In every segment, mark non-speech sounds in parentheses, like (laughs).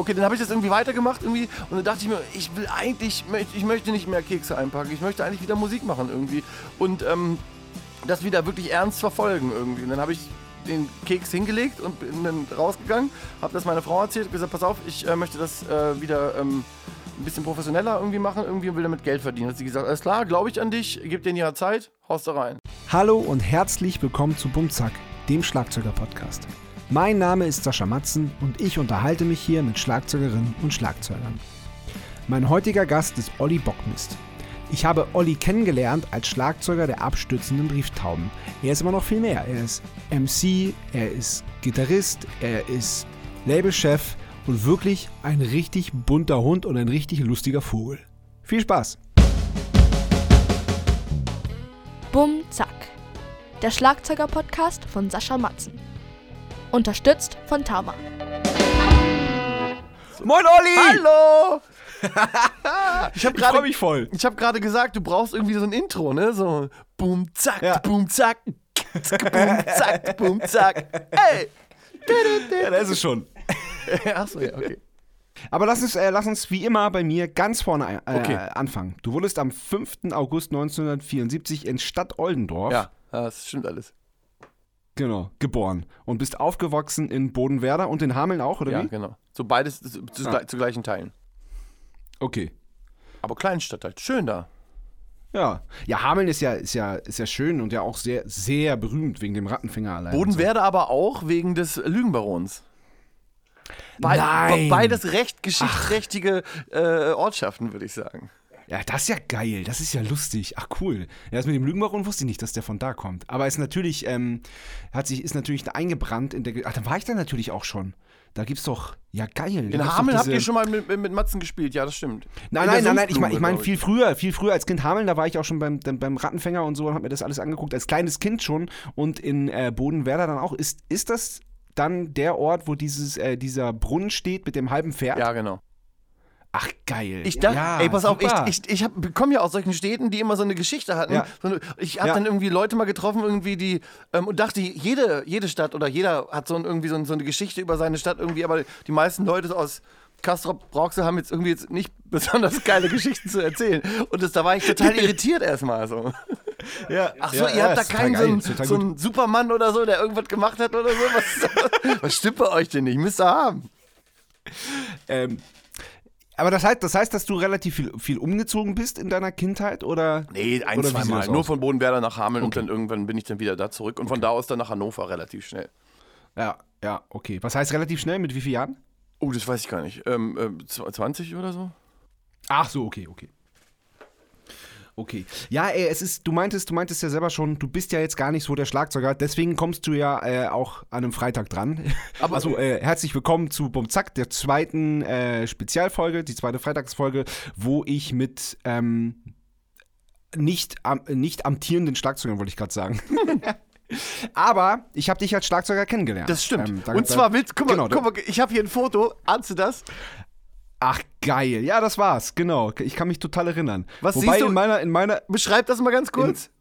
okay, dann habe ich das irgendwie weitergemacht irgendwie und dann dachte ich mir, ich will eigentlich, ich möchte nicht mehr Kekse einpacken, ich möchte eigentlich wieder Musik machen irgendwie und ähm, das wieder wirklich ernst verfolgen irgendwie. Und dann habe ich den Keks hingelegt und bin dann rausgegangen, habe das meiner Frau erzählt, gesagt, pass auf, ich äh, möchte das äh, wieder ähm, ein bisschen professioneller irgendwie machen, irgendwie und will damit Geld verdienen. Hat sie gesagt, alles klar, glaube ich an dich, gib dir ein Jahr Zeit, haust da rein. Hallo und herzlich willkommen zu Bumzack, dem Schlagzeuger-Podcast. Mein Name ist Sascha Matzen und ich unterhalte mich hier mit Schlagzeugerinnen und Schlagzeugern. Mein heutiger Gast ist Olli Bockmist. Ich habe Olli kennengelernt als Schlagzeuger der abstürzenden Brieftauben. Er ist immer noch viel mehr. Er ist MC, er ist Gitarrist, er ist Labelchef und wirklich ein richtig bunter Hund und ein richtig lustiger Vogel. Viel Spaß! Bum Zack. Der Schlagzeuger-Podcast von Sascha Matzen. Unterstützt von Tama. Moin Olli! Hallo! (laughs) ich habe gerade mich voll. Ich habe gerade gesagt, du brauchst irgendwie so ein Intro, ne? So boom zack, ja. boom zack, boom zack, boom zack. Hey. Ja, da ist es schon. (laughs) Achso, ja, okay. Aber lass uns, äh, lass uns wie immer bei mir ganz vorne äh, okay. anfangen. Du wurdest am 5. August 1974 in Stadt Oldendorf. Ja, das stimmt alles. Genau, geboren. Und bist aufgewachsen in Bodenwerder und in Hameln auch, oder ja, wie? Ja, genau. So beides zu, zu, ah. zu gleichen Teilen. Okay. Aber Kleinstadt halt, schön da. Ja. Ja, Hameln ist ja, ist ja, ist ja schön und ja auch sehr, sehr berühmt wegen dem Rattenfinger allein. Bodenwerde so. aber auch wegen des Lügenbarons. Be Nein. Beides recht geschichtsträchtige äh, Ortschaften, würde ich sagen. Ja, das ist ja geil. Das ist ja lustig. Ach, cool. Ja, das mit dem Lügenbaron wusste ich nicht, dass der von da kommt. Aber ist natürlich, ähm, hat sich, ist natürlich eingebrannt in der. Ach, da war ich dann natürlich auch schon. Da gibt's doch, ja geil. In Hameln habt ihr schon mal mit, mit, Matzen gespielt, ja, das stimmt. Nein, nein, nein, nein, ich meine ich mein viel früher, viel früher als Kind Hameln, da war ich auch schon beim, beim Rattenfänger und so und hab mir das alles angeguckt, als kleines Kind schon und in äh, Bodenwerder dann auch. Ist, ist das dann der Ort, wo dieses, äh, dieser Brunnen steht mit dem halben Pferd? Ja, genau. Ach, geil. Ich dachte, ja, ey, pass super. auf, ich, ich, ich komme ja aus solchen Städten, die immer so eine Geschichte hatten. Ja. Ich habe ja. dann irgendwie Leute mal getroffen, irgendwie, die ähm, und dachte, jede, jede Stadt oder jeder hat so, ein, irgendwie so, so, eine Geschichte über seine Stadt irgendwie, aber die meisten Leute aus Kastrop Rauxel haben jetzt irgendwie jetzt nicht (laughs) besonders geile Geschichten zu erzählen. Und das, da war ich total (laughs) irritiert erstmal so. Ja, Ach so, ihr habt da keinen so, so einen Supermann oder so, der irgendwas gemacht hat oder so? Was, (laughs) was stimmt bei euch denn nicht? Müsst ihr haben. Ähm, aber das heißt, das heißt, dass du relativ viel, viel umgezogen bist in deiner Kindheit oder? Nee, ein, zwei Mal. Nur von Bodenwerder nach Hameln okay. und dann irgendwann bin ich dann wieder da zurück und von da aus dann nach Hannover relativ schnell. Ja, ja, okay. Was heißt relativ schnell? Mit wie vielen Jahren? Oh, das weiß ich gar nicht. Ähm, äh, 20 oder so? Ach so, okay, okay. Okay. Ja, ey, es ist, du meintest, du meintest ja selber schon, du bist ja jetzt gar nicht so der Schlagzeuger, deswegen kommst du ja äh, auch an einem Freitag dran. (laughs) Aber also äh, herzlich willkommen zu Bumzack, der zweiten äh, Spezialfolge, die zweite Freitagsfolge, wo ich mit ähm, nicht, am, nicht amtierenden Schlagzeugern, wollte ich gerade sagen. (laughs) Aber ich habe dich als Schlagzeuger kennengelernt. Das stimmt. Ähm, da, Und zwar willst, guck mal, genau, guck mal, ich habe hier ein Foto, ahnst du das? Ach geil, ja, das war's, genau. Ich kann mich total erinnern. Was Wobei siehst du? in meiner, in meiner. Beschreib das mal ganz kurz. In,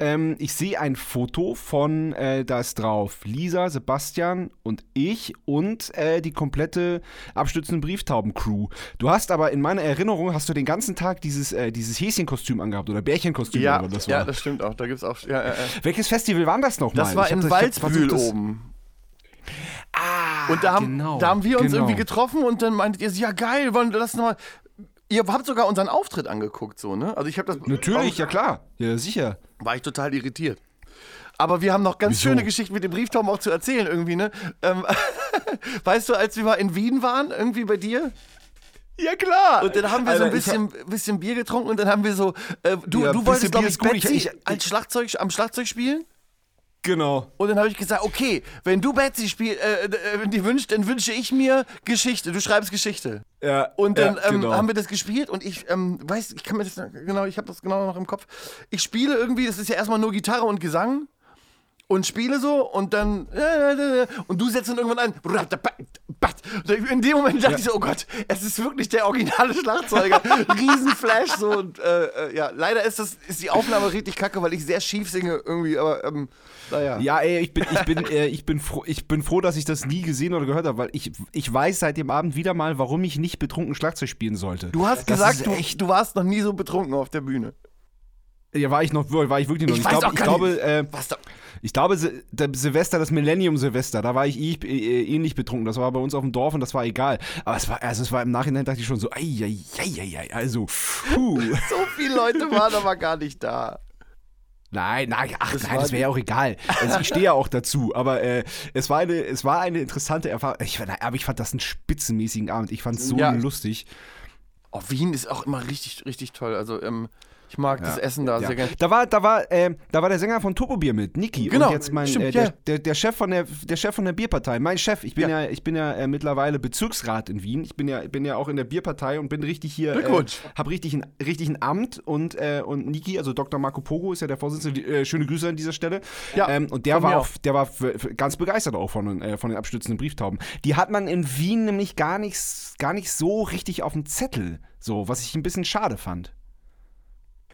ähm, ich sehe ein Foto von, äh, da ist drauf Lisa, Sebastian und ich und äh, die komplette abstützende Brieftauben-Crew. Du hast aber in meiner Erinnerung hast du den ganzen Tag dieses, äh, dieses Häschenkostüm angehabt oder Bärchenkostüm ja, oder das war. Ja, das stimmt auch. Da gibt's auch. Ja, Welches Festival war das nochmal? Das war in Waldbühl oben. Ah, und da haben, genau, da haben wir uns genau. irgendwie getroffen und dann meintet ihr, ja geil, wollen wir das nochmal. Ihr habt sogar unseren Auftritt angeguckt, so, ne? Also ich habe das. Natürlich, ja klar. Ja, sicher. War ich total irritiert. Aber wir haben noch ganz Wieso? schöne Geschichten mit dem Brieftauben auch zu erzählen, irgendwie, ne? Ähm, (laughs) weißt du, als wir mal in Wien waren, irgendwie bei dir? Ja, klar. Und dann haben wir Alter, so ein bisschen, hab... bisschen Bier getrunken und dann haben wir so. Äh, du, ja, du wolltest, glaube ich, Betsy ich, ich, als Schlagzeug, am Schlagzeug spielen? Genau. Und dann habe ich gesagt, okay, wenn du Betsy spielst, äh, äh, die wünscht, dann wünsche ich mir Geschichte. Du schreibst Geschichte. Ja. Und dann ja, genau. ähm, haben wir das gespielt und ich ähm, weiß, ich kann mir das genau, ich habe das genau noch im Kopf. Ich spiele irgendwie, das ist ja erstmal nur Gitarre und Gesang. Und spiele so und dann und du setzt dann irgendwann ein. In dem Moment dachte ja. ich so, oh Gott, es ist wirklich der originale Schlagzeuger. (laughs) Riesenflash so und äh, äh, ja, leider ist das ist die Aufnahme richtig kacke, weil ich sehr schief singe irgendwie, aber ähm, naja. Ja, ey, ich bin, ich bin, äh, ich bin froh, ich bin froh, dass ich das nie gesehen oder gehört habe, weil ich, ich weiß seit dem Abend wieder mal, warum ich nicht betrunken Schlagzeug spielen sollte. Du hast das gesagt, du, du warst noch nie so betrunken auf der Bühne. Ja, war ich noch, war ich wirklich noch nicht. Ich, glaub, ich glaube, äh, ich glaube, der Silvester, das Millennium-Silvester, da war ich eh, eh, ähnlich betrunken. Das war bei uns auf dem Dorf und das war egal. Aber es war, also es war im Nachhinein dachte ich schon so, ei, ei, ei, ei, ei also, puh. (laughs) so viele Leute waren aber gar nicht da. Nein, nein, ach das nein, das wäre ja auch egal. Also ich stehe ja auch dazu, aber äh, es, war eine, es war eine interessante Erfahrung. Ich, aber ich fand das einen spitzenmäßigen Abend. Ich fand es so ja. lustig. Oh, Wien ist auch immer richtig, richtig toll. Also ähm, ich mag ja. das Essen da ja. sehr gerne. Da war, da, war, äh, da war der Sänger von Topobier mit, Niki. Genau, und jetzt mein, stimmt, äh, der, ja. der, der, Chef von der, der Chef von der Bierpartei. Mein Chef, ich bin ja, ich bin ja äh, mittlerweile Bezirksrat in Wien. Ich bin ja, bin ja auch in der Bierpartei und bin richtig hier. Glückwunsch. Äh, hab richtig ein, richtig ein Amt und, äh, und Niki, also Dr. Marco Pogo ist ja der Vorsitzende. Äh, schöne Grüße an dieser Stelle. Ja. Ähm, und der war, auch, der war ganz begeistert auch von, äh, von den abstützenden Brieftauben. Die hat man in Wien nämlich gar nicht, gar nicht so richtig auf dem Zettel. So, was ich ein bisschen schade fand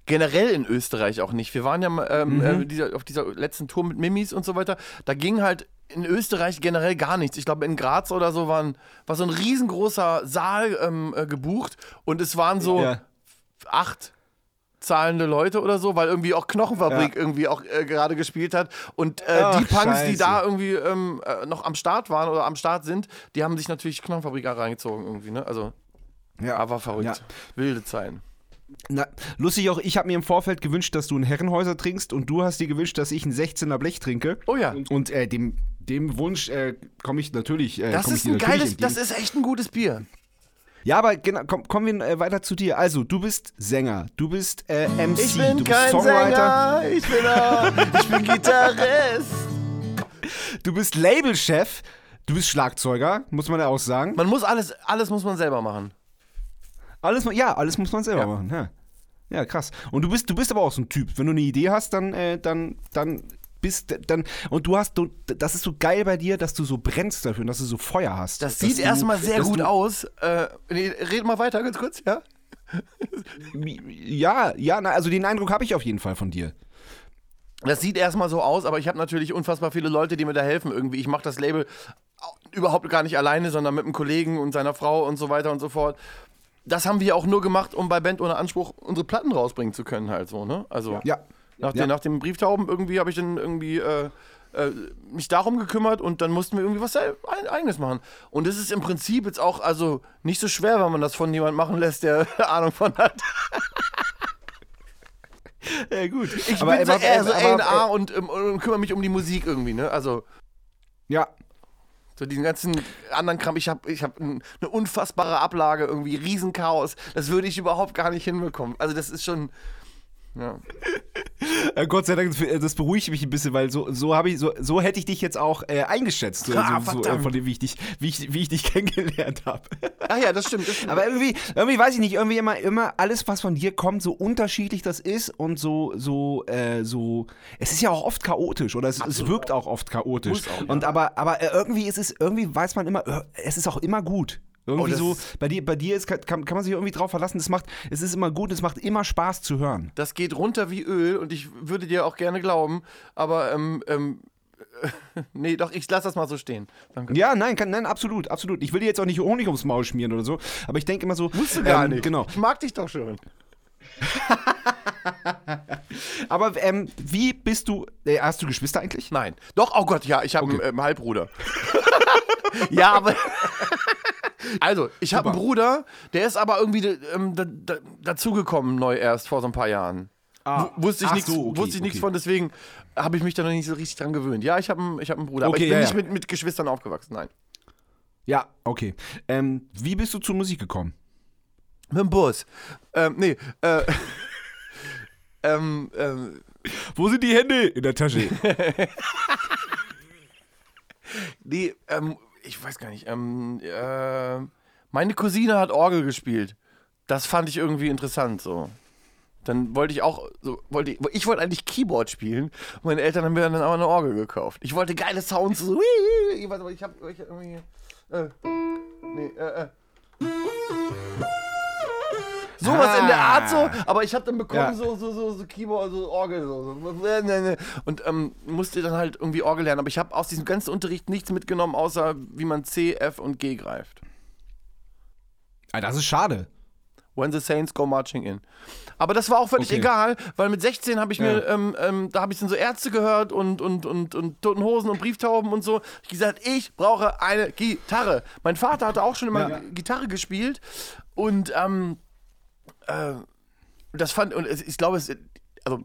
generell in Österreich auch nicht. Wir waren ja ähm, mhm. äh, dieser, auf dieser letzten Tour mit Mimis und so weiter. Da ging halt in Österreich generell gar nichts. Ich glaube, in Graz oder so waren, war so ein riesengroßer Saal ähm, äh, gebucht und es waren so ja. acht zahlende Leute oder so, weil irgendwie auch Knochenfabrik ja. irgendwie auch äh, gerade gespielt hat. Und äh, Ach, die Punks, Scheiße. die da irgendwie ähm, äh, noch am Start waren oder am Start sind, die haben sich natürlich Knochenfabrik reingezogen irgendwie, ne? Also, ja, aber verrückt. Ja. Wilde Zeiten. Na, lustig auch, ich habe mir im Vorfeld gewünscht, dass du einen Herrenhäuser trinkst und du hast dir gewünscht, dass ich ein 16er Blech trinke. Oh ja. Und äh, dem, dem Wunsch äh, komme ich natürlich. Äh, das ist ein geiles, entgegen. das ist echt ein gutes Bier. Ja, aber genau, komm, kommen wir äh, weiter zu dir. Also, du bist Sänger, du bist äh, MC, ich bin du bist kein Songwriter. Sänger, ich bin, äh, ich bin Gitarrist. (laughs) Du bist Labelchef, du bist Schlagzeuger, muss man ja auch sagen. Man muss alles, alles muss man selber machen. Alles, ja, alles muss man selber ja. machen. Ja. ja, krass. Und du bist, du bist aber auch so ein Typ. Wenn du eine Idee hast, dann, äh, dann, dann bist dann und du hast du, das ist so geil bei dir, dass du so brennst dafür und dass du so Feuer hast. Das sieht erstmal sehr gut aus. Äh, nee, red mal weiter ganz kurz, ja? ja, ja, na, also den Eindruck habe ich auf jeden Fall von dir. Das sieht erstmal so aus, aber ich habe natürlich unfassbar viele Leute, die mir da helfen irgendwie. Ich mache das Label überhaupt gar nicht alleine, sondern mit einem Kollegen und seiner Frau und so weiter und so fort das haben wir auch nur gemacht, um bei Band ohne Anspruch unsere Platten rausbringen zu können, halt so, ne? Also ja. Nach, ja. Den, nach dem Brieftauben irgendwie habe ich dann irgendwie äh, äh, mich darum gekümmert und dann mussten wir irgendwie was eigenes machen. Und das ist im Prinzip jetzt auch also nicht so schwer, wenn man das von jemandem machen lässt, der (laughs) Ahnung von hat. (laughs) ja, gut. Ich aber, bin so eher so A&A und, und, und kümmere mich um die Musik irgendwie, ne? Also. Ja, so diesen ganzen anderen Kram. Ich habe ich hab eine unfassbare Ablage, irgendwie Riesenchaos. Das würde ich überhaupt gar nicht hinbekommen. Also das ist schon, ja. Äh, Gott sei Dank, das beruhigt mich ein bisschen, weil so, so habe ich, so, so hätte ich dich jetzt auch äh, eingeschätzt, ah, so, so, von dem, wie ich dich, wie ich, wie ich dich (laughs) kennengelernt habe. Ach ja, das stimmt, das stimmt. Aber irgendwie, irgendwie weiß ich nicht, irgendwie immer, immer alles, was von dir kommt, so unterschiedlich das ist und so, so, äh, so. Es ist ja auch oft chaotisch oder es, es wirkt auch oft chaotisch. Auch, ja. Und aber, aber äh, irgendwie ist es, irgendwie weiß man immer, äh, es ist auch immer gut. Irgendwie oh, so, bei dir, bei dir ist, kann, kann man sich irgendwie drauf verlassen, es macht, es ist immer gut, es macht immer Spaß zu hören. Das geht runter wie Öl und ich würde dir auch gerne glauben, aber ähm, ähm, (laughs) nee, doch, ich lasse das mal so stehen. Danke. Ja, nein, kann, nein, absolut, absolut. Ich will dir jetzt auch nicht Honig ums Maul schmieren oder so, aber ich denke immer so. Musst du gar ähm, nicht. Genau. Ich mag dich doch schon. (laughs) aber ähm, wie bist du. Äh, hast du Geschwister eigentlich? Nein. Doch, oh Gott, ja, ich habe okay. einen ähm, Halbbruder. (laughs) ja, aber. Also, ich habe einen Bruder, der ist aber irgendwie ähm, da, da, dazugekommen neu erst vor so ein paar Jahren. Ah. Wusste ich nichts so, okay, wusste ich okay. von, deswegen habe ich mich da noch nicht so richtig dran gewöhnt. Ja, ich habe einen, hab einen Bruder, aber ich bin ja, nicht ja. Mit, mit Geschwistern aufgewachsen, nein. Ja, okay. Ähm, wie bist du zur Musik gekommen? Mit dem Bus. Ähm, nee, äh, (laughs) ähm, ähm, Wo sind die Hände? In der Tasche. (laughs) nee, ähm, ich weiß gar nicht, ähm, äh, meine Cousine hat Orgel gespielt. Das fand ich irgendwie interessant so. dann wollte ich auch, so, wollte ich, ich wollte eigentlich Keyboard spielen. meine Eltern haben mir dann aber eine Orgel gekauft. Ich wollte geile Sounds, so, ich ich hab, ich hab irgendwie, äh, nee, äh, äh. Sowas ah. in der Art so, aber ich habe dann bekommen ja. so, so, so, so Keyboard, so Orgel, so, so. und ähm, musste dann halt irgendwie Orgel lernen. Aber ich habe aus diesem ganzen Unterricht nichts mitgenommen, außer wie man C, F und G greift. Ah, das ist schade. When the Saints go marching in. Aber das war auch völlig okay. egal, weil mit 16 habe ich ja. mir, ähm, ähm, da habe ich dann so Ärzte gehört und, und, und, und Toten Hosen und Brieftauben und so. Ich gesagt, ich brauche eine Gitarre. Mein Vater hatte auch schon immer ja. Gitarre gespielt und ähm, äh, das fand, und ich glaube, es, also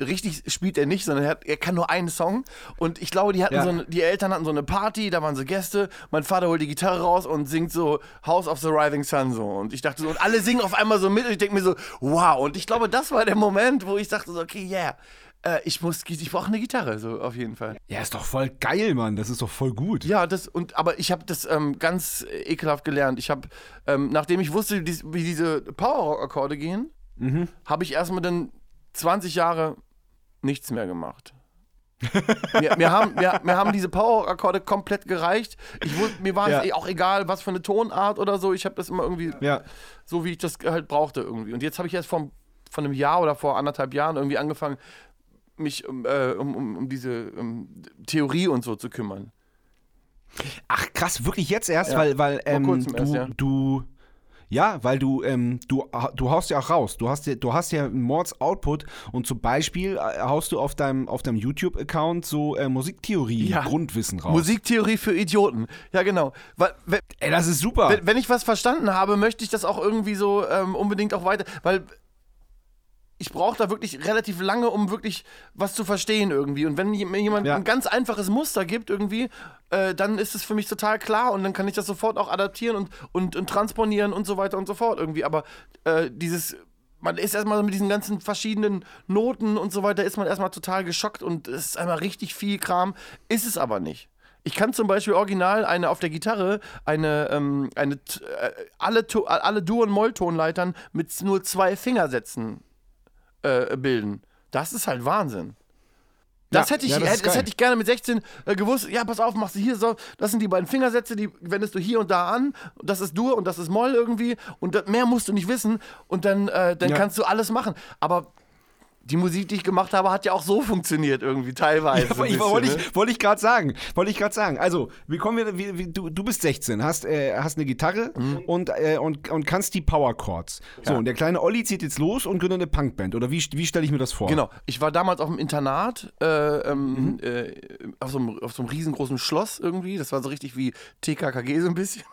richtig spielt er nicht, sondern er, hat, er kann nur einen Song. Und ich glaube, die hatten ja. so eine, die Eltern hatten so eine Party, da waren so Gäste. Mein Vater holt die Gitarre raus und singt so House of the Rising Sun so. Und ich dachte so, und alle singen auf einmal so mit. Und ich denke mir so, wow. Und ich glaube, das war der Moment, wo ich dachte so, okay, yeah. Äh, ich muss, ich brauche eine Gitarre, so auf jeden Fall. Ja, ist doch voll geil, Mann. Das ist doch voll gut. Ja, das und aber ich habe das ähm, ganz ekelhaft gelernt. Ich habe, ähm, nachdem ich wusste, wie, wie diese Power-Akkorde gehen, mhm. habe ich erstmal dann 20 Jahre nichts mehr gemacht. (laughs) mir, mir, haben, mir, mir, haben diese Power-Akkorde komplett gereicht. Ich, mir war es ja. auch egal, was für eine Tonart oder so. Ich habe das immer irgendwie ja. so, wie ich das halt brauchte irgendwie. Und jetzt habe ich erst vor, vor einem Jahr oder vor anderthalb Jahren irgendwie angefangen, mich um, äh, um, um, um diese um Theorie und so zu kümmern. Ach krass, wirklich jetzt erst, ja. weil, weil ähm, du, erst, du ja, weil du, ähm, du, du haust ja auch raus. Du hast ja, du hast ja Mords-Output und zum Beispiel äh, haust du auf deinem, auf deinem YouTube-Account so äh, Musiktheorie, ja. Grundwissen raus. Musiktheorie für Idioten. Ja, genau. Weil, wenn, Ey, das ist super. Wenn, wenn, ich was verstanden habe, möchte ich das auch irgendwie so ähm, unbedingt auch weiter. Weil ich brauche da wirklich relativ lange, um wirklich was zu verstehen irgendwie. Und wenn mir jemand ja. ein ganz einfaches Muster gibt irgendwie, äh, dann ist es für mich total klar und dann kann ich das sofort auch adaptieren und, und, und transponieren und so weiter und so fort irgendwie. Aber äh, dieses, man ist erstmal mit diesen ganzen verschiedenen Noten und so weiter, ist man erstmal total geschockt und es ist einmal richtig viel Kram, ist es aber nicht. Ich kann zum Beispiel original eine auf der Gitarre eine, ähm, eine äh, alle, alle Dur- und Molltonleitern mit nur zwei Fingersätzen äh, bilden. Das ist halt Wahnsinn. Das, ja, hätte, ich, ja, das, das hätte ich gerne mit 16 äh, gewusst. Ja, pass auf, machst du hier so. Das sind die beiden Fingersätze, die wendest du hier und da an. Das ist Dur und das ist Moll irgendwie. Und das, mehr musst du nicht wissen. Und dann, äh, dann ja. kannst du alles machen. Aber die Musik, die ich gemacht habe, hat ja auch so funktioniert irgendwie teilweise. Ja, ich, wollte ich, ne? wollte ich gerade sagen. Wollte ich gerade sagen. Also, wie kommen wir, wie, wie, du, du bist 16, hast, äh, hast eine Gitarre mhm. und, äh, und, und kannst die Power Chords. So, ja. und der kleine Olli zieht jetzt los und gründet eine Punkband. Oder wie, wie stelle ich mir das vor? Genau. Ich war damals auf dem Internat, äh, ähm, mhm. Äh, auf, so einem, auf so einem riesengroßen Schloss irgendwie. Das war so richtig wie TKKG so ein bisschen.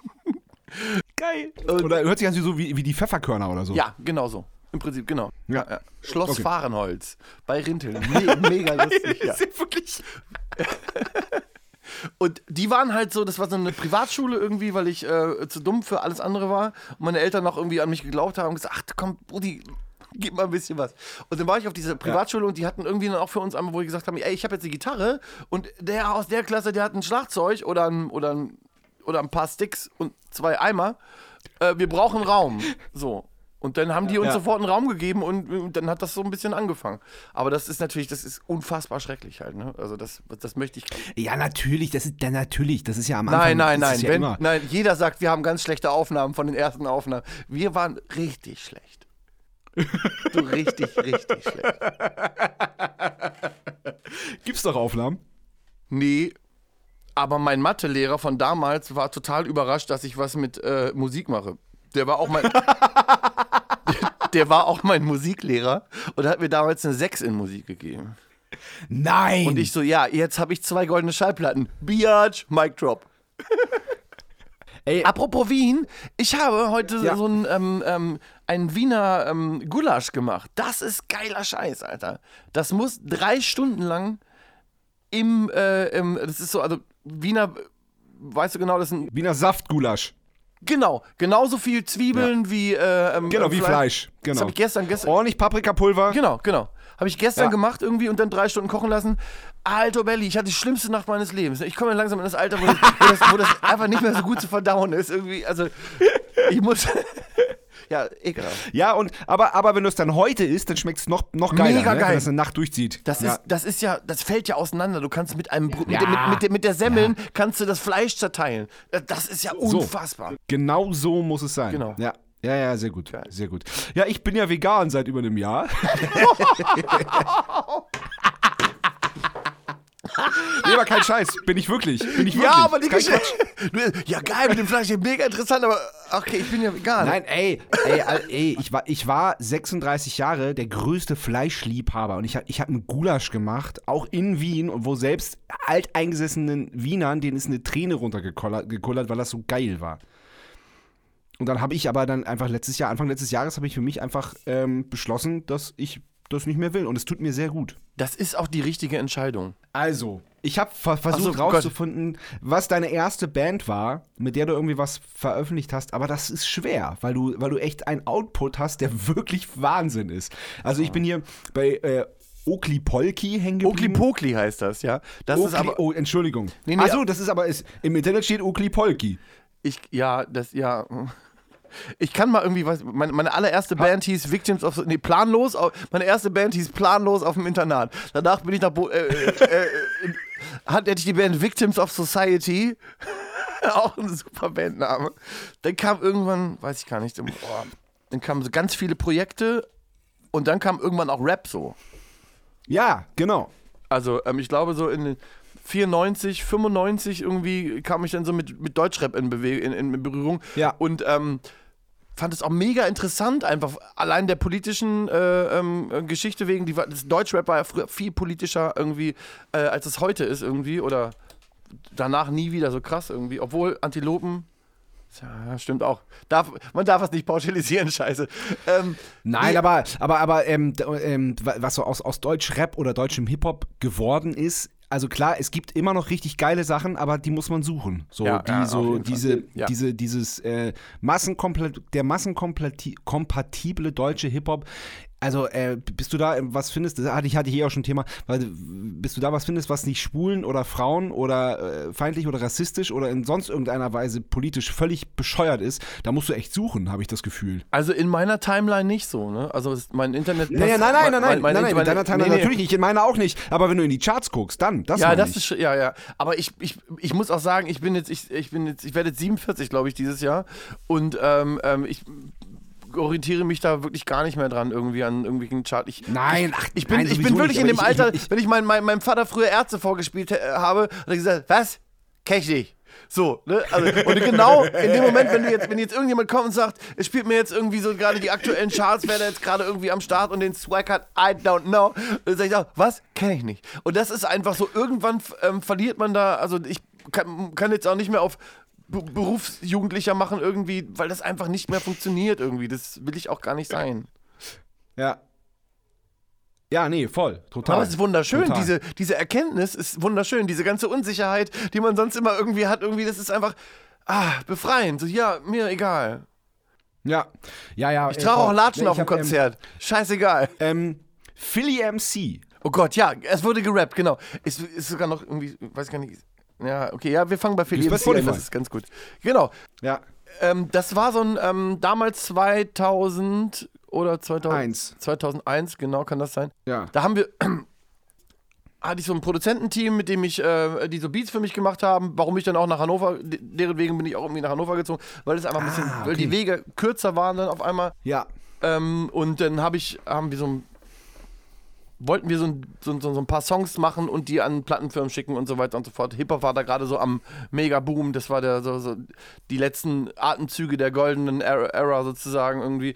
Geil. Oder hört sich an so wie, wie die Pfefferkörner oder so. Ja, genau so. Im Prinzip, genau. Ja. Ja, Schloss okay. Fahrenholz bei Rintel. (laughs) Me mega lustig. ja. Ist wirklich. (laughs) Und die waren halt so, das war so eine Privatschule irgendwie, weil ich äh, zu dumm für alles andere war. Und meine Eltern noch irgendwie an mich geglaubt haben und gesagt, ach komm, Brudi, gib mal ein bisschen was. Und dann war ich auf dieser Privatschule ja. und die hatten irgendwie dann auch für uns einmal, wo die gesagt haben, ey, ich habe jetzt eine Gitarre und der aus der Klasse, der hat ein Schlagzeug oder ein, oder ein, oder ein paar Sticks und zwei Eimer. Äh, wir brauchen Raum. So. Und dann haben die uns ja. sofort einen Raum gegeben und, und, dann hat das so ein bisschen angefangen. Aber das ist natürlich, das ist unfassbar schrecklich halt, ne? Also das, das möchte ich. Ja, natürlich, das ist ja natürlich, das ist ja am Anfang. Nein, nein, nein. Ja Wenn, nein, jeder sagt, wir haben ganz schlechte Aufnahmen von den ersten Aufnahmen. Wir waren richtig schlecht. du richtig, (laughs) richtig schlecht. Gibt's doch Aufnahmen? Nee, aber mein Mathelehrer von damals war total überrascht, dass ich was mit äh, Musik mache. Der war auch mein. (laughs) der war auch mein Musiklehrer und hat mir damals eine 6 in Musik gegeben. Nein! Und ich so, ja, jetzt habe ich zwei goldene Schallplatten. Biatch, Mic Drop. Ey. Apropos Wien, ich habe heute ja. so einen, ähm, ähm, einen Wiener ähm, Gulasch gemacht. Das ist geiler Scheiß, Alter. Das muss drei Stunden lang im, äh, im das ist so, also Wiener, weißt du genau, das ist ein. Wiener Saftgulasch. Genau, genauso viel Zwiebeln ja. wie äh, ähm, Genau, wie Fleisch. Genau. Das habe ich gestern, gestern. Ordentlich Paprikapulver. Genau, genau. Habe ich gestern ja. gemacht irgendwie und dann drei Stunden kochen lassen. Alter Belly, ich hatte die schlimmste Nacht meines Lebens. Ich komme langsam in das Alter, wo das, wo, das, wo das, einfach nicht mehr so gut zu verdauen ist. Irgendwie, also ich muss. Ja, ekelhaft. Ja, und, aber, aber wenn du es dann heute isst, dann schmeckt es noch, noch geiler, Mega ne? geil. wenn es eine Nacht durchzieht. Das, ja. ist, das ist ja, das fällt ja auseinander. Du kannst mit einem Brot, mit, Ja. der- mit, mit, der- mit der Semmeln kannst du das Fleisch zerteilen. Äh, Das ist ja unfassbar. Genau so muss es sein. Genau. Ja. Ja, ja, sehr gut. Sehr gut. Ja, ich bin ja vegan seit über einem Jahr. (laughs) (laughs) nee, aber kein Scheiß. Bin ich wirklich. Bin ich wirklich. Ja, aber die Geschichte. Ja, geil mit dem Fleisch, mega interessant, aber okay, ich bin ja vegan. Nein, ey, ey, ey ich, war, ich war 36 Jahre der größte Fleischliebhaber und ich habe ich hab einen Gulasch gemacht, auch in Wien, wo selbst alteingesessenen Wienern, denen ist eine Träne runtergekullert, gekullert, weil das so geil war. Und dann habe ich aber dann einfach letztes Jahr, Anfang letztes Jahres, habe ich für mich einfach ähm, beschlossen, dass ich das nicht mehr will. Und es tut mir sehr gut. Das ist auch die richtige Entscheidung. Also, ich habe ver versucht so, Gott. rauszufinden, was deine erste Band war, mit der du irgendwie was veröffentlicht hast, aber das ist schwer, weil du, weil du echt einen Output hast, der (laughs) wirklich Wahnsinn ist. Also ich bin hier bei äh, Okli Polki hängen Okli geblieben. Pokli heißt das, ja. Das ist Okli, aber. oh, Entschuldigung. Nee, nee, Achso, das ist aber, ist, im Internet steht Okli Polki. Ich, ja, das, ja. Ich kann mal irgendwie was. Meine, meine allererste Band hieß Victims of. Nee, planlos. Meine erste Band hieß planlos auf dem Internat. Danach bin ich nach. Bo äh, äh, äh, hatte ich die Band Victims of Society. (laughs) Auch ein super Bandname. Dann kam irgendwann, weiß ich gar nicht, im- oh, dann kamen so ganz viele Projekte und dann kam irgendwann auch Rap so. Ja, genau. Also, ähm, ich glaube, so in den 94, 95 irgendwie kam ich dann so mit, mit Deutschrap in, Bewe in, in Berührung. Ja. Und ähm, fand es auch mega interessant, einfach allein der politischen äh, ähm, äh, Geschichte wegen. Die, das Deutschrap war ja früher viel politischer irgendwie, äh, als es heute ist irgendwie. Oder danach nie wieder so krass irgendwie. Obwohl Antilopen. Ja, stimmt auch. Darf, man darf es nicht pauschalisieren, (laughs) scheiße. Ähm, Nein, Nee. aber, aber, aber ähm, ähm, wa- was so aus, aus Deutsch-Rap oder deutschem Hip-Hop geworden ist, also klar, es gibt immer noch richtig geile Sachen, aber die muss man suchen. So, Ja, die, ja, so diese, Ja. diese, dieses äh, Massenkomplett, der massenkompatible deutsche Hip-Hop. Also, äh, bist du da, was findest, das hatte ich, hatte ich hier auch schon ein Thema, weil, bist du da was findest, was nicht schwulen oder Frauen oder äh, feindlich oder rassistisch oder in sonst irgendeiner Weise politisch völlig bescheuert ist, da musst du echt suchen, habe ich das Gefühl. also in meiner Timeline nicht so, ne? Also mein Internet. Naja, nein, nein, nein, nein, mein- nein, mein- nein, in deiner Timeline nee, nee. natürlich nicht, in meiner auch nicht. Aber wenn du in die Charts guckst, dann, das Ja, das ich. ist ja, ja. Aber ich, ich, ich muss auch sagen, ich bin jetzt, ich, ich bin jetzt, ich werde jetzt 47, glaube ich, dieses Jahr. Und ähm, ähm, ich orientiere mich da wirklich gar nicht mehr dran, irgendwie an irgendwelchen Chart. Ich, Nein, ach, ich bin, nein, ich bin wirklich nicht, in dem ich- Alter, ich- wenn ich mein, mein, meinem Vater früher Ärzte vorgespielt habe, hat er gesagt, was? Kenn ich nicht. So, ne? Also, und genau in dem Moment, wenn jetzt, wenn jetzt irgendjemand kommt und sagt, es spielt mir jetzt irgendwie so gerade die aktuellen Charts, wer da jetzt gerade irgendwie am Start und den Swag hat, I don't know, dann sag ich auch, was? Kenn ich nicht. Und das ist einfach so, irgendwann ähm, verliert man da, also ich kann, kann jetzt auch nicht mehr auf Be- Berufsjugendlicher machen irgendwie, weil das einfach nicht mehr funktioniert irgendwie. Das will ich auch gar nicht sein. Ja. Ja, nee, voll, total. Aber es ist wunderschön, Total. diese, diese Erkenntnis ist wunderschön, diese ganze Unsicherheit, die man sonst immer irgendwie hat, irgendwie, das ist einfach ah, befreiend. So, ja, mir egal. Ja, ja, ja. Ich trage auch Latschen auf dem ähm, Konzert. Scheißegal. Ähm, Philly MC. Oh Gott, ja, es wurde gerappt, genau. Es ist sogar noch irgendwie, weiß gar nicht. Ja, okay, ja, wir fangen bei MC an, das ist ganz gut. Genau. Ja, Ähm, das war so ein, ähm, damals 2000 oder 2000, eins. 2001, genau kann das sein. Ja. Da haben wir, (clears throat) hatte ich so ein Produzententeam, mit dem ich, äh, die so Beats für mich gemacht haben. Warum ich dann auch nach Hannover, de- deren wegen bin ich auch irgendwie nach Hannover gezogen, weil es einfach ein bisschen, Ah, weil die okay. Wege kürzer waren dann auf einmal. Ja. Ähm, und dann habe ich, haben wir so ein, wollten wir so ein, so, so, ein paar Songs machen und die an Plattenfirmen schicken und so weiter und so fort. Hip-Hop war da gerade so am Mega-Boom. Das war der, so, die letzten Atemzüge der goldenen Era, sozusagen irgendwie.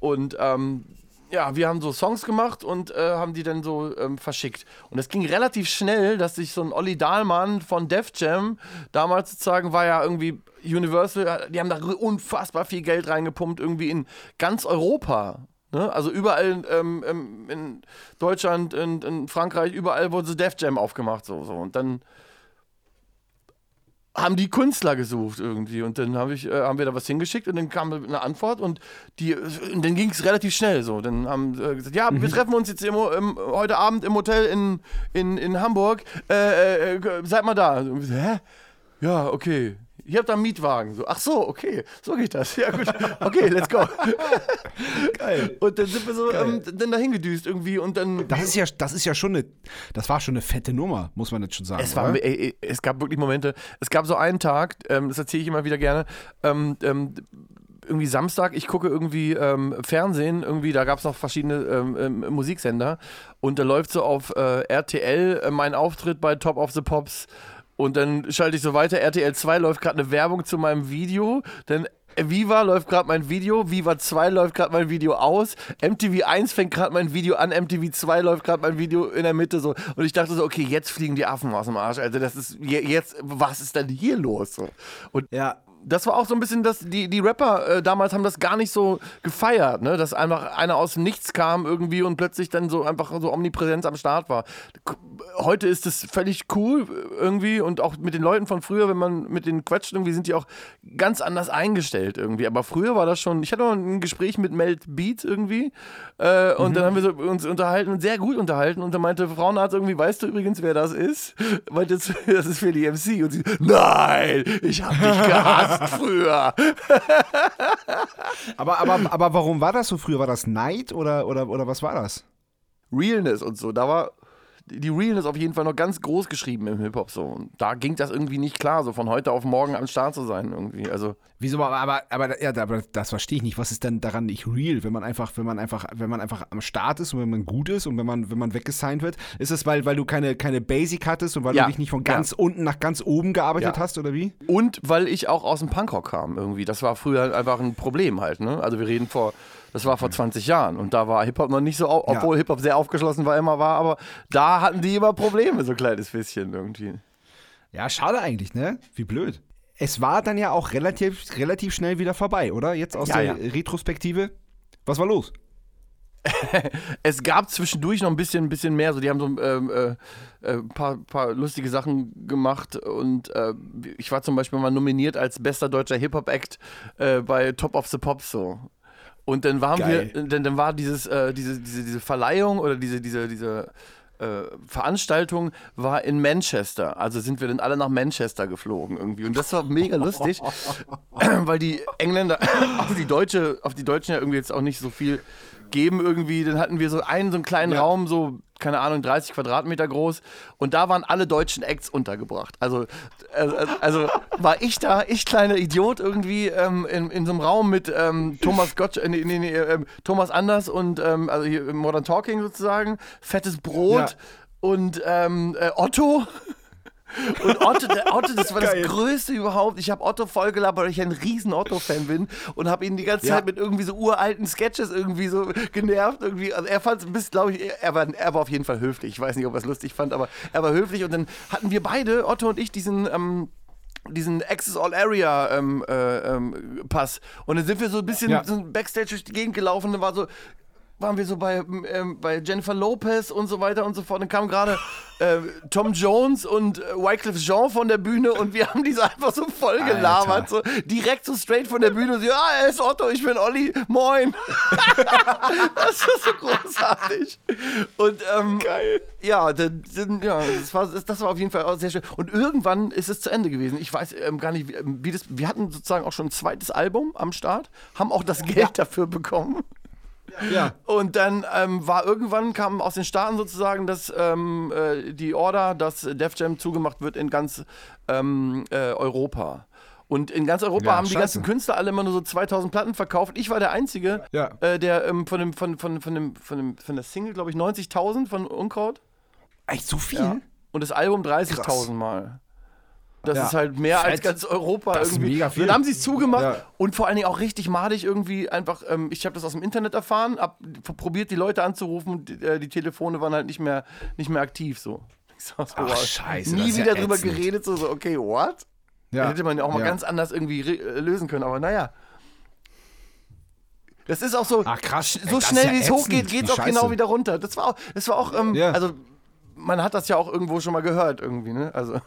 Und ähm, ja, wir haben so Songs gemacht und äh, haben die dann so ähm, verschickt. Und es ging relativ schnell, dass sich so ein Olli Dahlmann von Def Jam, damals sozusagen war ja irgendwie Universal, die haben da unfassbar viel Geld reingepumpt, irgendwie in ganz Europa. Ne? Also überall ähm, ähm, in Deutschland, in, in Frankreich, überall wurde so Def Jam aufgemacht. So, so. Und dann haben die Künstler gesucht irgendwie und dann hab ich, äh, haben wir da was hingeschickt und dann kam eine Antwort und, die, und dann ging es relativ schnell so. Dann haben äh, gesagt, ja, wir treffen uns jetzt im, im, heute Abend im Hotel in, in, in Hamburg, äh, äh, äh, seid mal da. So, Hä? Ja, okay. Ich habe da einen Mietwagen. So, ach so, okay, so geht das. Ja gut, okay, let's go. (laughs) Geil. Und dann sind wir so ähm, dann dahin gedüst irgendwie und dann. Das ist ja, das ist ja schon eine, das war schon eine fette Nummer, muss man jetzt schon sagen. Es, war, ey, es gab wirklich Momente. Es gab so einen Tag, ähm, das erzähle ich immer wieder gerne. Ähm, ähm, irgendwie Samstag, ich gucke irgendwie ähm, Fernsehen, irgendwie, da gab es noch verschiedene ähm, ähm, Musiksender und da läuft so auf äh, RTL äh, mein Auftritt bei Top of the Pops und dann schalte ich so weiter, RTL 2 läuft gerade eine Werbung zu meinem Video, dann Viva läuft gerade mein Video, Viva 2 läuft gerade mein Video aus, MTV 1 fängt gerade mein Video an, MTV 2 läuft gerade mein Video in der Mitte so. Und ich dachte so, okay, jetzt fliegen die Affen aus dem Arsch. Also das ist jetzt, was ist denn hier los? Und ja das war auch so ein bisschen das, die, die Rapper äh, damals haben das gar nicht so gefeiert, ne? Dass einfach einer aus dem Nichts kam irgendwie und plötzlich dann so einfach so Omnipräsenz am Start war. Heute ist das völlig cool irgendwie und auch mit den Leuten von früher, wenn man mit denen quatscht, irgendwie sind die auch ganz anders eingestellt irgendwie. Aber früher war das schon, ich hatte mal ein Gespräch mit Melt Beat irgendwie äh, und mhm. dann haben wir so uns unterhalten und sehr gut unterhalten und dann meinte Frauenarzt irgendwie, weißt du übrigens, wer das ist? Weil das, (laughs) das ist für die MC und sie, nein, ich hab dich gehasst früher. (laughs) aber, aber, aber warum war das so früher? War das Neid oder, oder, oder was war das? Realness und so. Da war die Realness auf jeden Fall noch ganz groß geschrieben im Hip-Hop so. Und da ging das irgendwie nicht klar, so von heute auf morgen am Start zu sein irgendwie. Also. Wieso, aber, aber, aber, ja, aber das verstehe ich nicht. Was ist denn daran nicht real, wenn man einfach, wenn man einfach, wenn man einfach am Start ist und wenn man gut ist und wenn man, wenn man weggesigned wird? Ist es, weil, weil du keine, keine Basic hattest und weil ja. du dich nicht von ganz ja. unten nach ganz oben gearbeitet ja. hast oder wie? Und weil ich auch aus dem Punkrock kam irgendwie. Das war früher einfach ein Problem halt, ne? Also wir reden vor das war vor 20 Jahren und da war Hip-Hop noch nicht so, obwohl ja. Hip-Hop sehr aufgeschlossen war, immer war, aber da hatten die immer Probleme, so ein kleines bisschen irgendwie. Ja, schade eigentlich, ne? Wie blöd. Es war dann ja auch relativ, relativ schnell wieder vorbei, oder? Jetzt aus ja, der ja. Retrospektive. Was war los? (laughs) es gab zwischendurch noch ein bisschen, ein bisschen mehr. So, die haben so ähm, äh, ein äh, paar, paar, lustige Sachen gemacht und äh, ich war zum Beispiel mal nominiert als bester deutscher Hip-Hop-Act äh, bei Top of the Pops so. Und dann waren Geil. wir, dann, dann war dieses, äh, diese, diese, diese Verleihung oder diese, diese, diese äh, Veranstaltung war in Manchester. Also sind wir dann alle nach Manchester geflogen irgendwie. Und das war mega lustig, (laughs) weil die Engländer (laughs) auf die Deutsche, auf die Deutschen ja irgendwie jetzt auch nicht so viel geben irgendwie. Dann hatten wir so einen, so einen kleinen ja. Raum, so, keine Ahnung, 30 Quadratmeter groß. Und da waren alle deutschen Acts untergebracht. Also, also, also war ich da, ich kleiner Idiot irgendwie ähm, in, in so einem Raum mit ähm, Thomas Gott, äh, nee, nee, nee, äh, Thomas Anders und ähm, also hier Modern Talking sozusagen, fettes Brot. Ja. Und ähm, äh, Otto, und Otto, der Otto, das war Geil. das Größte überhaupt. Ich habe Otto vollgelabert, weil ich ein riesen Otto-Fan bin und habe ihn die ganze Zeit ja. mit irgendwie so uralten Sketches irgendwie so genervt. Irgendwie. Also er fand es ein bisschen, glaube ich, er war, er war auf jeden Fall höflich. Ich weiß nicht, ob er es lustig fand, aber er war höflich. Und dann hatten wir beide, Otto und ich, diesen... Ähm, diesen Access All Area ähm, äh, ähm, Pass. Und dann sind wir so ein bisschen ja. so Backstage durch die Gegend gelaufen. Und dann war so, waren wir so bei, ähm, bei Jennifer Lopez und so weiter und so fort. Dann kam gerade äh, Tom Jones und äh, Wycliffe Jean von der Bühne und wir haben diese einfach so voll gelabert, so direkt so straight von der Bühne. Und so, ja, er ist Otto, ich bin Olli, moin. (laughs) das ist so großartig. Und ähm, geil. Ja, das, ja das, war, das war auf jeden Fall auch sehr schön. Und irgendwann ist es zu Ende gewesen. Ich weiß ähm, gar nicht, wie, wie das. Wir hatten sozusagen auch schon ein zweites Album am Start, haben auch das Geld ja. dafür bekommen. Ja. Und dann ähm, war irgendwann kam aus den Staaten sozusagen dass ähm, äh, die Order, dass Def Jam zugemacht wird in ganz ähm, äh, Europa. Und in ganz Europa ja, haben die ganzen Künstler alle immer nur so 2000 Platten verkauft. Ich war der Einzige, ja. äh, der ähm, von, dem, von, von, von, dem, von, dem, von der Single, glaube ich, 90.000 von Unkraut. Echt so viel? Ja. Und das Album 30.000 Mal. Das ja. ist halt mehr als ganz Europa das irgendwie. Ist mega viel. Dann haben sie es zugemacht ja. und vor allen Dingen auch richtig madig irgendwie einfach. Ähm, ich habe das aus dem Internet erfahren, hab probiert die Leute anzurufen, die, äh, die Telefone waren halt nicht mehr, nicht mehr aktiv so. (laughs) so Ach, wow. Scheiße. Nie wieder ja drüber ätzend. geredet, so, so okay, what? Ja. Hätte man ja auch mal ganz anders irgendwie äh, lösen können, aber naja. Das ist auch so, Ach, krass. so schnell wie es hochgeht, geht es auch genau wieder runter. Das war auch, das war auch, ähm, also man hat das ja auch irgendwo schon mal gehört irgendwie, ne? Also.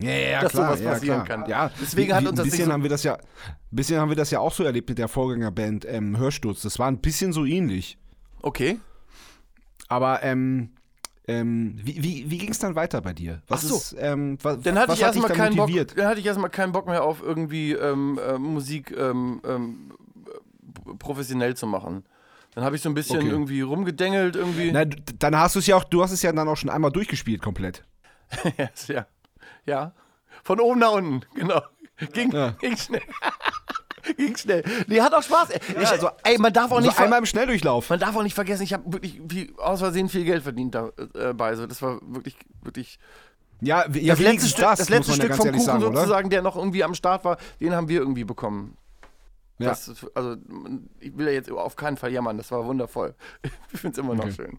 Ja, ja, dass klar, sowas ja, passieren klar. kann. Ja, deswegen hat uns das ein bisschen so haben wir das ja, bisschen haben wir das ja auch so erlebt mit der Vorgängerband ähm, Hörsturz. Das war ein bisschen so ähnlich. Okay. Aber ähm, Ähm, wie wie, wie ging es dann weiter bei dir? Was Ach so. Ist, ähm, was, dann hatte ich erstmal keinen Bock. Dann hatte ich erstmal keinen Bock mehr auf irgendwie ähm, äh, Musik ähm, ähm, professionell zu machen. Dann habe ich so ein bisschen okay. irgendwie rumgedengelt irgendwie. Na, dann hast du es ja auch, du hast es ja dann auch schon einmal durchgespielt komplett. (laughs) ja, ja. Von oben nach unten, genau. Ging, ja. ging schnell. (laughs) ging schnell. Nee, hat auch Spaß. Ja, ich, also, ey, man darf auch nicht. So einmal im Schnelldurchlauf. Man darf auch nicht vergessen, ich habe wirklich viel, aus Versehen viel Geld verdient dabei. Äh, so, das war wirklich, wirklich. Ja, ja das letzte Stück, das, das letzte Stück vom Kuchen sagen, sozusagen, der noch irgendwie am Start war, den haben wir irgendwie bekommen. Ja. Das, also, ich will ja jetzt auf keinen Fall jammern, das war wundervoll. (laughs) Ich finde es immer noch schön.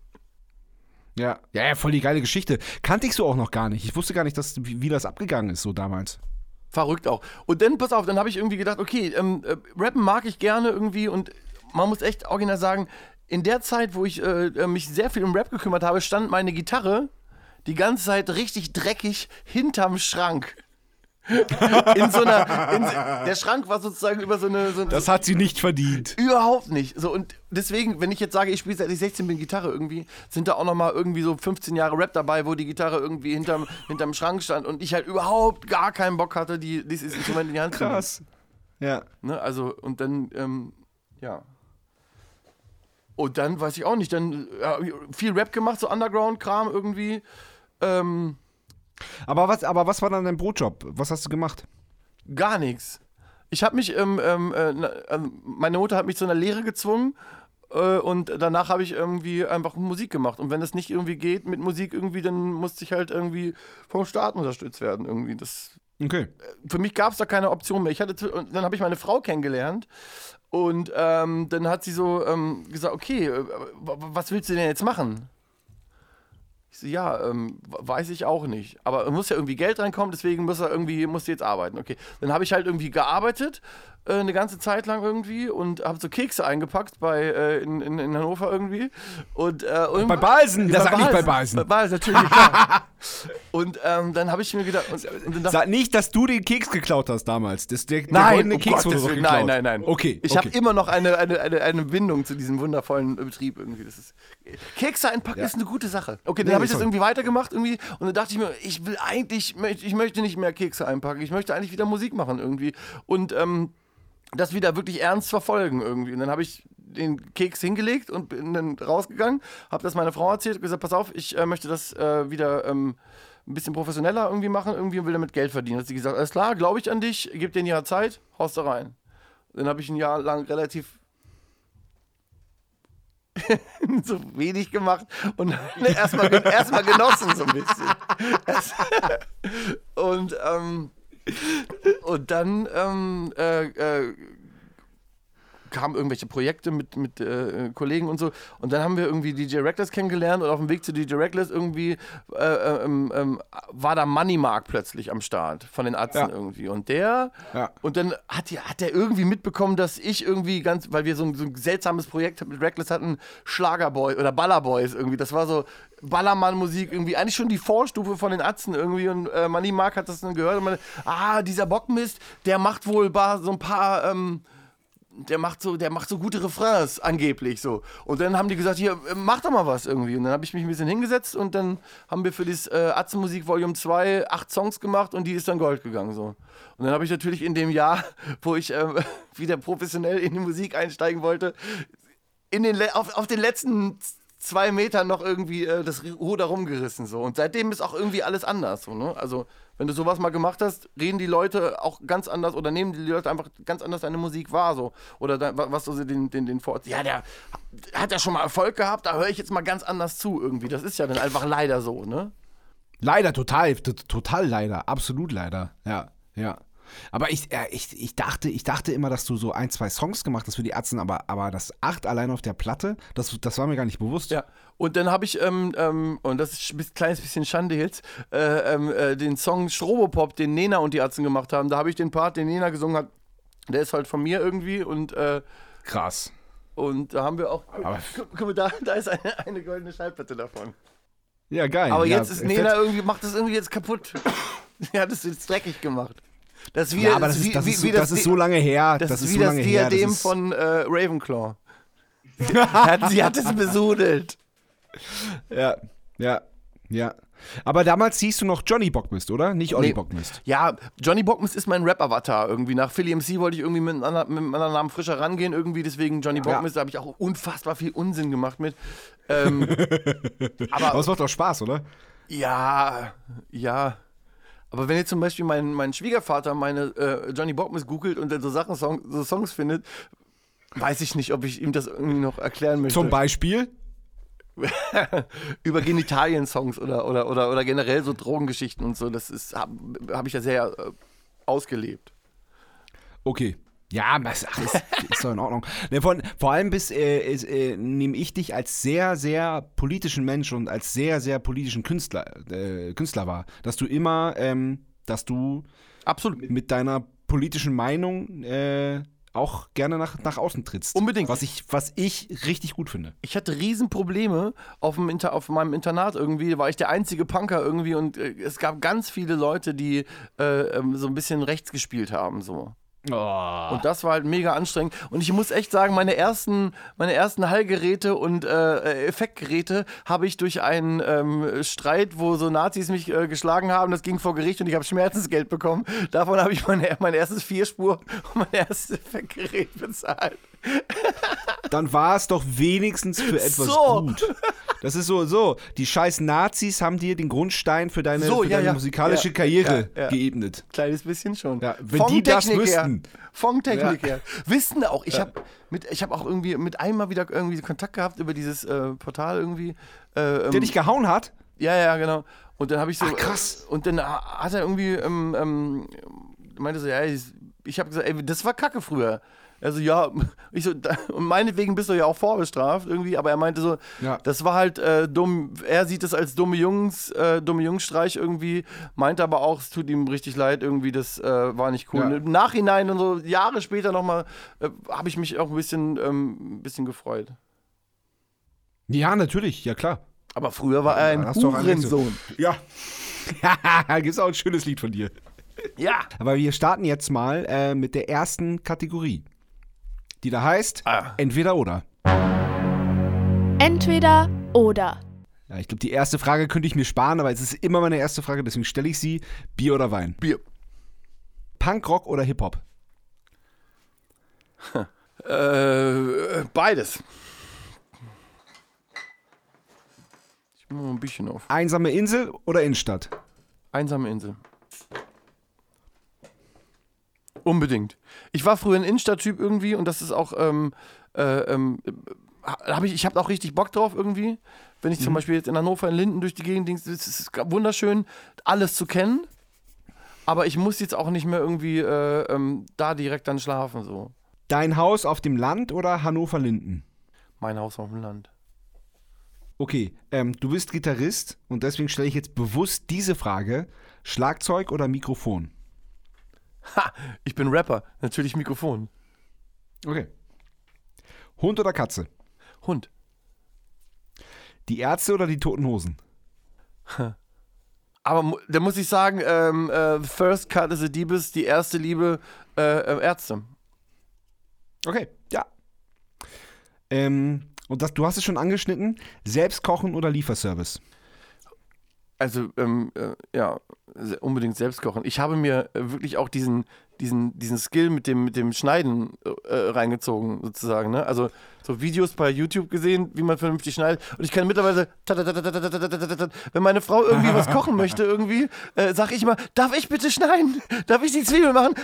Ja. ja, ja, voll die geile Geschichte. Kannte ich so auch noch gar nicht. Ich wusste gar nicht, dass, wie, wie das abgegangen ist, so damals. Verrückt auch. Und dann, pass auf, dann habe ich irgendwie gedacht, okay, ähm, äh, rappen mag ich gerne irgendwie und man muss echt original sagen, in der Zeit, wo ich äh, äh mich sehr viel um Rap gekümmert habe, stand meine Gitarre die ganze Zeit richtig dreckig hinterm Schrank (laughs) in so einer. In, der Schrank war sozusagen über so eine. So das hat sie nicht verdient. Überhaupt nicht. So, und deswegen, wenn ich jetzt sage, ich spiele seit ich 16 bin Gitarre irgendwie, sind da auch nochmal irgendwie so 15 Jahre Rap dabei, wo die Gitarre irgendwie hinterm, hinterm Schrank stand und ich halt überhaupt gar keinen Bock hatte, die, dieses Instrument in die Hand zu nehmen. Krass. Ja. Ne, also, und dann, ähm, ja. Und dann weiß ich auch nicht, dann ja, viel Rap gemacht, so Underground-Kram irgendwie. Ähm, aber was, aber was war dann dein Brotjob? Was hast du gemacht? Gar nichts. Ich habe mich, ähm, ähm, äh, also meine Mutter hat mich zu einer Lehre gezwungen äh, und danach habe ich irgendwie einfach Musik gemacht. Und wenn das nicht irgendwie geht mit Musik irgendwie, dann musste ich halt irgendwie vom Staat unterstützt werden irgendwie. Das, okay. Äh, für mich gab es da keine Option mehr. Ich hatte, und dann habe ich meine Frau kennengelernt und ähm, dann hat sie so ähm, gesagt, okay, äh, was willst du denn jetzt machen? Ich so, ja, ähm, weiß ich auch nicht. Aber muss ja irgendwie Geld reinkommen, deswegen muss er irgendwie, muss jetzt arbeiten. Okay. Dann habe ich halt irgendwie gearbeitet, äh, eine ganze Zeit lang irgendwie und habe so Kekse eingepackt bei, äh, in, in, in, Hannover irgendwie. Und, äh, bei Balsen, das sag nicht bei Balsen. Bei Balsen, natürlich, klar. (laughs) und ähm, dann habe ich mir gedacht. Und, und sag nicht, dass du den Keks geklaut hast damals. Das, der, nein, der oh Keks Gott, deswegen, nein, nein, nein. Okay. Ich okay. habe immer noch eine, eine, eine, eine Bindung zu diesem wundervollen Betrieb irgendwie. Das ist, Kekse einpacken ja. ist eine gute Sache. Okay, dann nee, habe ich das irgendwie weitergemacht irgendwie und dann dachte ich mir, ich will eigentlich, ich möchte nicht mehr Kekse einpacken. Ich möchte eigentlich wieder Musik machen irgendwie. Und ähm, das wieder wirklich ernst verfolgen irgendwie. Und dann habe ich den Keks hingelegt und bin dann rausgegangen, habe das meiner Frau erzählt, gesagt, pass auf, ich äh, möchte das äh, wieder ähm, ein bisschen professioneller irgendwie machen, irgendwie und will damit Geld verdienen. Hat sie gesagt, alles klar, glaube ich an dich, gib dir ein Jahr Zeit, haust da rein. Dann habe ich ein Jahr lang relativ (laughs) so wenig gemacht und (laughs) erstmal erst genossen so ein bisschen. (laughs) und ähm, und dann ähm, äh, äh, kamen irgendwelche Projekte mit, mit äh, Kollegen und so. Und dann haben wir irgendwie DJ Reckless kennengelernt und auf dem Weg zu DJ Reckless irgendwie äh, äh, ähm, ähm, war da Money Mark plötzlich am Start von den Atzen ja. irgendwie. Und der, ja. und dann hat, die, hat der irgendwie mitbekommen, dass ich irgendwie ganz, weil wir so ein, so ein seltsames Projekt mit Reckless hatten, Schlagerboy oder Ballerboys irgendwie. Das war so, Ballermann-Musik irgendwie, eigentlich schon die Vorstufe von den Atzen irgendwie und äh, Manny Mark hat das dann gehört und man, ah, dieser Bockmist, der macht wohl so ein paar, ähm, der macht so, der macht so gute Refrains, angeblich so. Und dann haben die gesagt, hier, mach doch mal was irgendwie. Und dann habe ich mich ein bisschen hingesetzt und dann haben wir für das äh, Atzenmusik Volume 2 acht Songs gemacht und die ist dann Gold gegangen so. Und dann habe ich natürlich in dem Jahr, (laughs) wo ich äh, (laughs) wieder professionell in die Musik einsteigen wollte, in den auf, auf den letzten zwei Metern noch irgendwie äh, das Ruder rumgerissen. So. Und seitdem ist auch irgendwie alles anders. So, ne? Also, wenn du sowas mal gemacht hast, reden die Leute auch ganz anders oder nehmen die Leute einfach ganz anders deine Musik wahr. So. Oder da, was so den, den, den Vor Ja, der hat ja schon mal Erfolg gehabt, da höre ich jetzt mal ganz anders zu irgendwie. Das ist ja dann einfach leider so, ne? Leider, total, total leider, absolut leider. Ja, ja. Aber ich, äh, ich, ich, dachte, ich dachte immer, dass du so ein, zwei Songs gemacht hast für die Ärzte, aber, aber das acht allein auf der Platte, das, das war mir gar nicht bewusst. Ja, und dann habe ich, ähm, ähm, und das ist ein kleines bisschen Schande jetzt, äh, ähm, äh, den Song Strobopop, den Nena und die Ärzte gemacht haben. Da habe ich den Part, den Nena gesungen hat, der ist halt von mir irgendwie und. Äh, Krass. Und da haben wir auch. Aber guck, guck mal, da, da ist eine, eine goldene Schallplatte davon. Ja, geil. Aber ja, jetzt ist Nena irgendwie, macht das irgendwie jetzt kaputt. (laughs) Er hat es jetzt dreckig gemacht. Das, wie, ja, aber das, ist, das, wie, ist, wie das, das ist so lange her. Das, ist wie so das Diadem von äh, Ravenclaw. (laughs) sie hat es besudelt. Ja, ja. Ja. Aber damals siehst du noch Johnny Bockmist, oder? Nicht Olli nee. Bockmist. Ja, Johnny Bockmist ist mein Rap-Avatar irgendwie. Nach Philly MC wollte ich irgendwie mit einem, mit einem anderen Namen frischer rangehen, irgendwie. Deswegen Johnny Bockmist, ja. da habe ich auch unfassbar viel Unsinn gemacht mit. Ähm, (laughs) aber, aber es macht doch Spaß, oder? Ja, ja. Aber wenn jetzt zum Beispiel mein, mein Schwiegervater meine äh, Johnny Bockmist googelt und dann so Sachen, Song, so Songs findet, weiß ich nicht, ob ich ihm das irgendwie noch erklären möchte. Zum Beispiel? (laughs) über Genitalien-Songs oder, oder, oder, oder generell so Drogengeschichten und so. Das habe hab ich ja sehr äh, ausgelebt. Okay. Ja, das ist, ist doch in Ordnung. Ne, von, vor allem bis, äh, äh, nehme ich dich als sehr, sehr politischen Mensch und als sehr, sehr politischen Künstler, äh, Künstler wahr. Dass du immer, ähm, dass du Absolut. mit deiner politischen Meinung äh, auch gerne nach, nach außen trittst. Unbedingt. Was ich, was ich richtig gut finde. Ich hatte Riesenprobleme auf, dem Inter, auf meinem Internat irgendwie. Da war ich der einzige Punker irgendwie und äh, es gab ganz viele Leute, die äh, ähm, so ein bisschen rechts gespielt haben. So. Oh. Und das war halt mega anstrengend. Und ich muss echt sagen, meine ersten, meine ersten Hallgeräte und äh, Effektgeräte habe ich durch einen ähm, Streit, wo so Nazis mich äh, geschlagen haben, das ging vor Gericht und ich habe Schmerzensgeld bekommen. Davon habe ich mein, mein erstes Vierspur und mein erstes Effektgerät bezahlt. Dann war es doch wenigstens für etwas so. gut. Das ist so, so. Die scheiß Nazis haben dir den Grundstein für deine, so, für deine ja, musikalische ja, Karriere ja, geebnet. Kleines bisschen schon. wenn Von die das wüssten. Von Technik her. Wissen auch. Ich habe hab auch irgendwie mit einmal wieder irgendwie Kontakt gehabt über dieses äh, Portal irgendwie. Äh, ähm, Der dich gehauen hat? Ja, ja, genau. Und dann habe ich so. Ach, krass. Äh, und dann hat er irgendwie, ähm, ähm, meinte so, ja, ich, ich habe gesagt, ey, das war Kacke früher. Also ja, ich so, und meinetwegen bist du ja auch vorbestraft irgendwie, aber er meinte so, ja. das war halt äh, dumm, er sieht es als dumme Jungs, äh, dumme Jungsstreich irgendwie, meinte aber auch, es tut ihm richtig leid irgendwie, das äh, war nicht cool. Ja. Im Nachhinein und so Jahre später nochmal, äh, habe ich mich auch ein bisschen, ähm, ein bisschen gefreut. Ja, natürlich, ja klar. Aber früher war er ein Hurensohn. Ja. ja, (laughs) gibt's auch ein schönes Lied von dir. Ja. Aber wir starten jetzt mal äh, mit der ersten Kategorie die da heißt ah. Entweder oder. Entweder oder. Ja, ich glaube, die erste Frage könnte ich mir sparen, aber es ist immer meine erste Frage, deswegen stelle ich sie: Bier oder Wein? Bier. Punkrock oder Hip-Hop? äh, beides. Ich mache mal ein bisschen auf. Einsame Insel oder Innenstadt? Einsame Insel. Unbedingt. Ich war früher ein Innenstadttyp irgendwie und das ist auch, ähm, äh, ähm, hab ich, ich habe auch richtig Bock drauf irgendwie. Wenn ich mhm. zum Beispiel jetzt in Hannover in Linden durch die Gegend denke, es ist wunderschön, alles zu kennen. Aber ich muss jetzt auch nicht mehr irgendwie äh, ähm, da direkt dann schlafen. So. Dein Haus auf dem Land oder Hannover-Linden? Mein Haus auf dem Land. Okay, ähm, du bist Gitarrist und deswegen stelle ich jetzt bewusst diese Frage: Schlagzeug oder Mikrofon? Ha, ich bin Rapper. Natürlich Mikrofon. Okay. Hund oder Katze? Hund. Die Ärzte oder die Toten Hosen? Aber da muss ich sagen, ähm, äh, First Cut is a Diebes, die erste Liebe, äh, äh, Ärzte. Okay, ja. Ähm, und das, du hast es schon angeschnitten, selbst kochen oder Lieferservice? Also, ähm, äh, ja, unbedingt selbst kochen. Ich habe mir äh, wirklich auch diesen, diesen, diesen Skill mit dem, mit dem Schneiden äh, reingezogen, sozusagen. Ne? Also so Videos bei YouTube gesehen, wie man vernünftig schneidet. Und ich kann mittlerweile, wenn meine Frau irgendwie was kochen möchte, irgendwie, äh, sage ich immer, darf ich bitte schneiden? Darf ich die Zwiebeln machen?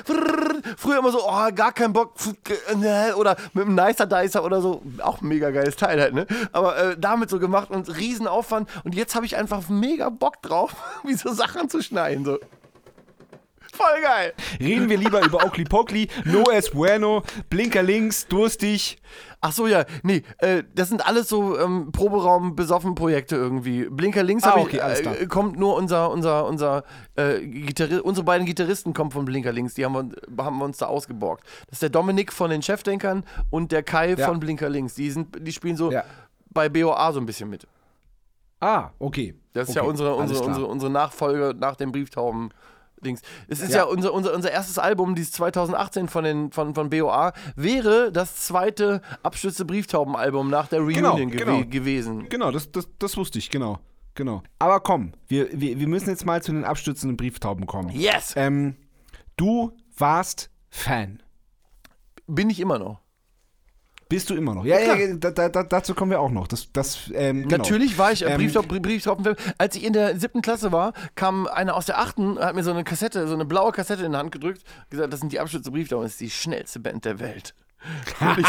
Früher immer so, oh, gar kein Bock. Oder mit einem Nicer Dicer oder so. Auch ein mega geiles Teil halt, ne? Aber äh, damit so gemacht und Riesenaufwand. Und jetzt habe ich einfach mega Bock drauf, wie so Sachen zu schneiden. So. Voll geil. Reden wir lieber über Oakley Pokely, No es bueno, Blinker links, durstig. Ach so, ja, nee, äh, das sind alles so ähm, Proberaum besoffen Projekte irgendwie. Blinker links ah, okay, ich, äh, kommt nur unser unser unser äh, unsere beiden Gitarristen kommen von Blinker links, die haben wir, haben wir uns da ausgeborgt. Das ist der Dominik von den Chefdenkern und der Kai ja. von Blinker links. Die sind die spielen so ja. bei BOA so ein bisschen mit. Ah, okay. Das ist okay. ja unsere unsere, unsere unsere Nachfolge nach dem Brieftauben Dings. Es ist ja, ja unser, unser, unser erstes Album, dieses 2018 von, den, von, von BOA, wäre das zweite Abstütze Brieftauben-Album nach der Reunion genau, genau. gewesen. Genau, das, das, das wusste ich, genau. Genau. Aber komm, wir, wir, wir müssen jetzt mal zu den abstützenden Brieftauben kommen. Yes! Ähm, du warst Fan. Bin ich immer noch. Bist du immer noch? Ja, ja, ja da, da, dazu kommen wir auch noch. Das, das, ähm, genau. Natürlich war ich äh, Brieftauben, Brieftauben. Als ich in der siebten Klasse war, kam einer aus der achten, hat mir so eine Kassette, so eine blaue Kassette in die Hand gedrückt, gesagt, das sind die Abstütze Brieftauben, das ist die schnellste Band der Welt. Und (laughs) ich,